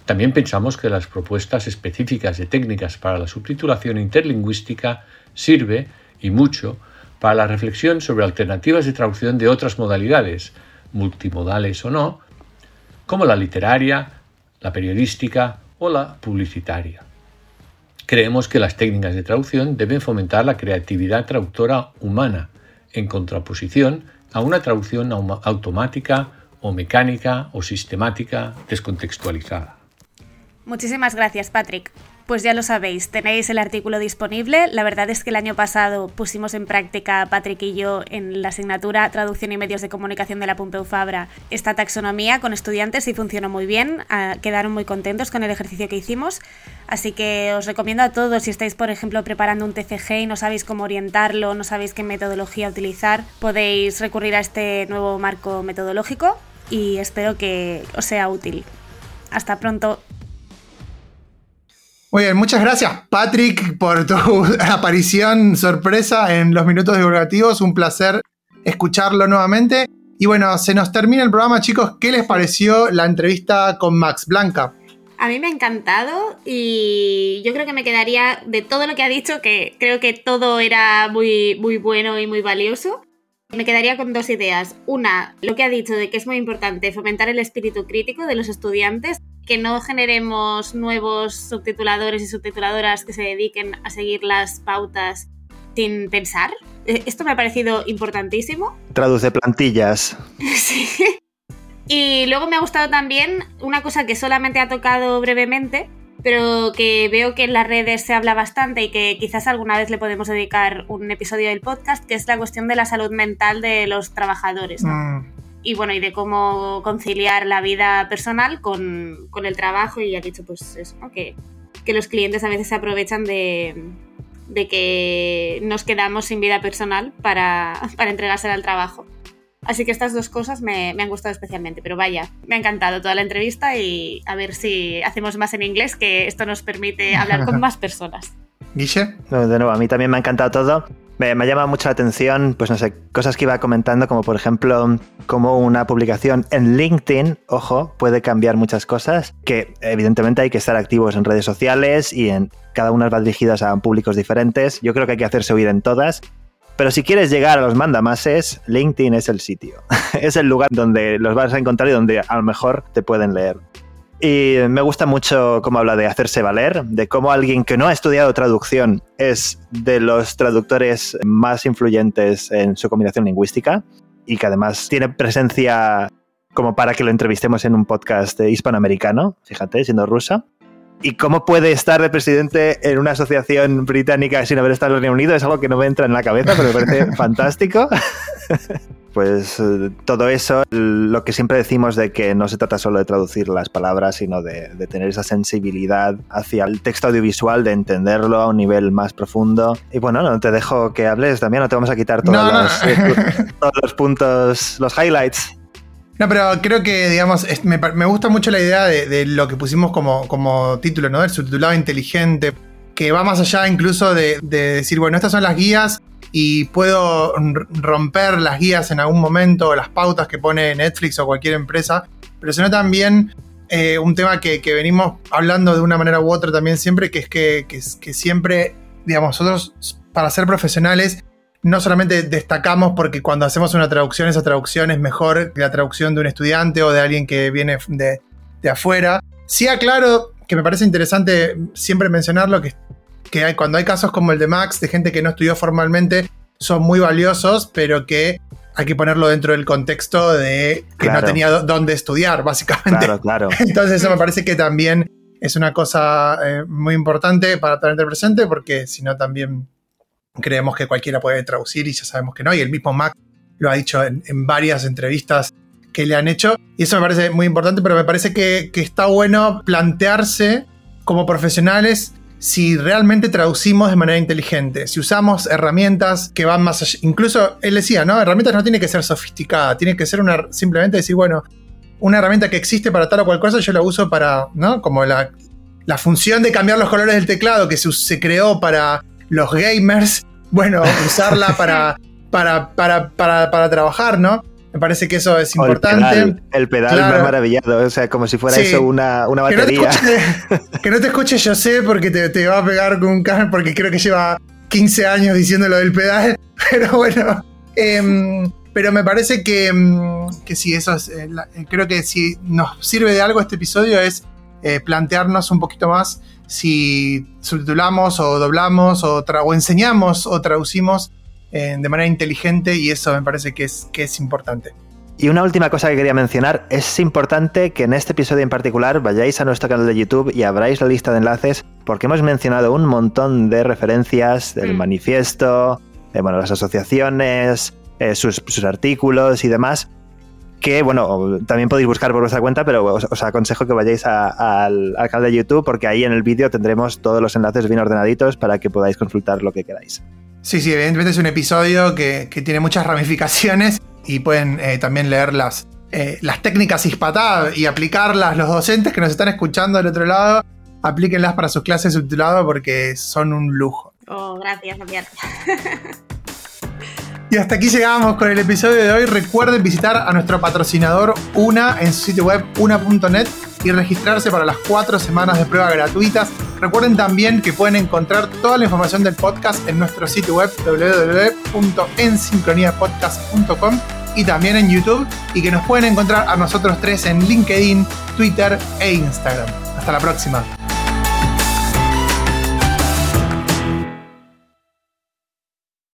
También pensamos que las propuestas específicas de técnicas para la subtitulación interlingüística sirve, y mucho, para la reflexión sobre alternativas de traducción de otras modalidades, multimodales o no, como la literaria, la periodística o la publicitaria. Creemos que las técnicas de traducción deben fomentar la creatividad traductora humana, en contraposición a una traducción automática o mecánica o sistemática descontextualizada. Muchísimas gracias, Patrick. Pues ya lo sabéis, tenéis el artículo disponible. La verdad es que el año pasado pusimos en práctica, Patrick y yo, en la asignatura Traducción y Medios de Comunicación de la Pompeu Fabra, esta taxonomía con estudiantes y funcionó muy bien. Ah, quedaron muy contentos con el ejercicio que hicimos. Así que os recomiendo a todos, si estáis, por ejemplo, preparando un TCG y no sabéis cómo orientarlo, no sabéis qué metodología utilizar, podéis recurrir a este nuevo marco metodológico y espero que os sea útil. Hasta pronto. Muy bien, muchas gracias Patrick por tu *laughs* aparición sorpresa en los minutos divulgativos. Un placer escucharlo nuevamente. Y bueno, se nos termina el programa, chicos. ¿Qué les pareció la entrevista con Max Blanca? A mí me ha encantado y yo creo que me quedaría de todo lo que ha dicho, que creo que todo era muy, muy bueno y muy valioso. Me quedaría con dos ideas. Una, lo que ha dicho de que es muy importante fomentar el espíritu crítico de los estudiantes que no generemos nuevos subtituladores y subtituladoras que se dediquen a seguir las pautas sin pensar. E, esto me ha parecido importantísimo. Traduce plantillas. *laughs* sí. Y luego me ha gustado también una cosa que solamente ha tocado brevemente, pero que veo que en las redes se habla bastante y que quizás alguna vez le podemos dedicar un episodio del podcast, que es la cuestión de la salud mental de los trabajadores. Mm y bueno, y de cómo conciliar la vida personal con, el trabajo y ha dicho pues eso, que, los clientes a veces se aprovechan de, que nos quedamos sin vida personal para, *laughs* para entregársela al trabajo. Así que estas dos cosas me, me, han gustado especialmente, pero vaya, me ha encantado toda la entrevista y a ver si hacemos más en inglés, que esto nos permite hablar con *laughs* más personas. Guille. de nuevo, a mí también me ha encantado todo. Me, me llama mucho la atención, pues no sé, cosas que iba comentando, como por ejemplo, cómo una publicación en LinkedIn, ojo, puede cambiar muchas cosas, que evidentemente hay que estar activos en redes sociales y en cada una va dirigidas a públicos diferentes. Yo creo que hay que hacerse oír en todas. Pero si quieres llegar a los mandamases, LinkedIn es el sitio. *laughs* es el lugar donde los vas a encontrar y donde a lo mejor te pueden leer. Y me gusta mucho cómo habla de hacerse valer, de cómo alguien que no ha estudiado traducción es de los traductores más influyentes en su combinación lingüística y que además tiene presencia como para que lo entrevistemos en un podcast hispanoamericano, fíjate, siendo rusa. Y cómo puede estar de presidente en una asociación británica sin haber estado en el Reino Unido es algo que no me entra en la cabeza, pero me parece *laughs* fantástico. *laughs* pues eh, todo eso, lo que siempre decimos de que no se trata solo de traducir las palabras, sino de, tener esa sensibilidad hacia el texto audiovisual, de entenderlo a un nivel más profundo. Y bueno, no te dejo que hables también, no te vamos a quitar todos, los, eh, *laughs* todos los puntos, los highlights. No, pero creo que, digamos, me, gusta mucho la idea de, lo que pusimos como, como título, ¿no? El subtitulado inteligente, que va más allá incluso de, decir, bueno, estas son las guías y puedo romper las guías en algún momento, las pautas que pone Netflix o cualquier empresa, pero sino también eh, un tema que, venimos hablando de una manera u otra también siempre, que es que, que siempre, digamos, nosotros para ser profesionales no solamente destacamos porque cuando hacemos una traducción, esa traducción es mejor que la traducción de un estudiante o de alguien que viene de, afuera. Sí aclaro que me parece interesante siempre mencionarlo, que, que hay, cuando hay casos como el de Max, de gente que no estudió formalmente, son muy valiosos, pero que hay que ponerlo dentro del contexto de que no tenía dónde estudiar, básicamente. Claro, claro. *laughs* Entonces eso me parece que también es una cosa eh, muy importante para tener presente, porque si no también creemos que cualquiera puede traducir y ya sabemos que no. Y el mismo Mac lo ha dicho en, varias entrevistas que le han hecho. Y eso me parece muy importante, pero me parece que, está bueno plantearse como profesionales si realmente traducimos de manera inteligente, si usamos herramientas que van más allá. Incluso él decía, ¿no? Herramientas no tiene que ser sofisticada, tiene que ser una, simplemente decir, bueno, una herramienta que existe para tal o cual cosa, yo la uso para, ¿no? Como la, función de cambiar los colores del teclado que se creó para los gamers, bueno, *laughs* usarla para, para, para, para, trabajar, ¿no? Me parece que eso es importante. el pedal, me ha maravillado, o sea, como si fuera eso una, una batería. *laughs* Que no, te escuche, yo sé porque te, te, va a pegar con un cable, porque creo que lleva 15 años diciendo lo del pedal, *laughs* pero bueno. Em, pero me parece que, em, que sí, eso es, eh, eh, creo que si nos sirve de algo este episodio es eh, plantearnos un poquito más si subtitulamos o doblamos o, o enseñamos o traducimos eh, de manera inteligente y eso me parece que es, que es importante. Y una última cosa que quería mencionar, es importante que en este episodio en particular vayáis a nuestro canal de YouTube y abráis la lista de enlaces porque hemos mencionado un montón de referencias del mm. manifiesto, de bueno, las asociaciones, eh, sus, sus, artículos y demás, que, bueno, también podéis buscar por vuestra cuenta, pero os, aconsejo que vayáis al, canal de YouTube porque ahí en el vídeo tendremos todos los enlaces bien ordenaditos para que podáis consultar lo que queráis. Sí, sí, evidentemente es un episodio que, tiene muchas ramificaciones y pueden eh, también leer las, eh, las técnicas ISPATA y aplicarlas los docentes que nos están escuchando del otro lado. Aplíquenlas para sus clases subtituladas porque son un lujo. Oh, gracias, Javier. *laughs* Y hasta aquí llegamos con el episodio de hoy. Recuerden visitar a nuestro patrocinador UNA en su sitio web una.net y registrarse para las cuatro semanas de prueba gratuitas. Recuerden también que pueden encontrar toda la información del podcast en nuestro sitio web www.ensincroniapodcast.com y también en YouTube y que nos pueden encontrar a nosotros tres en LinkedIn, Twitter e Instagram. Hasta la próxima.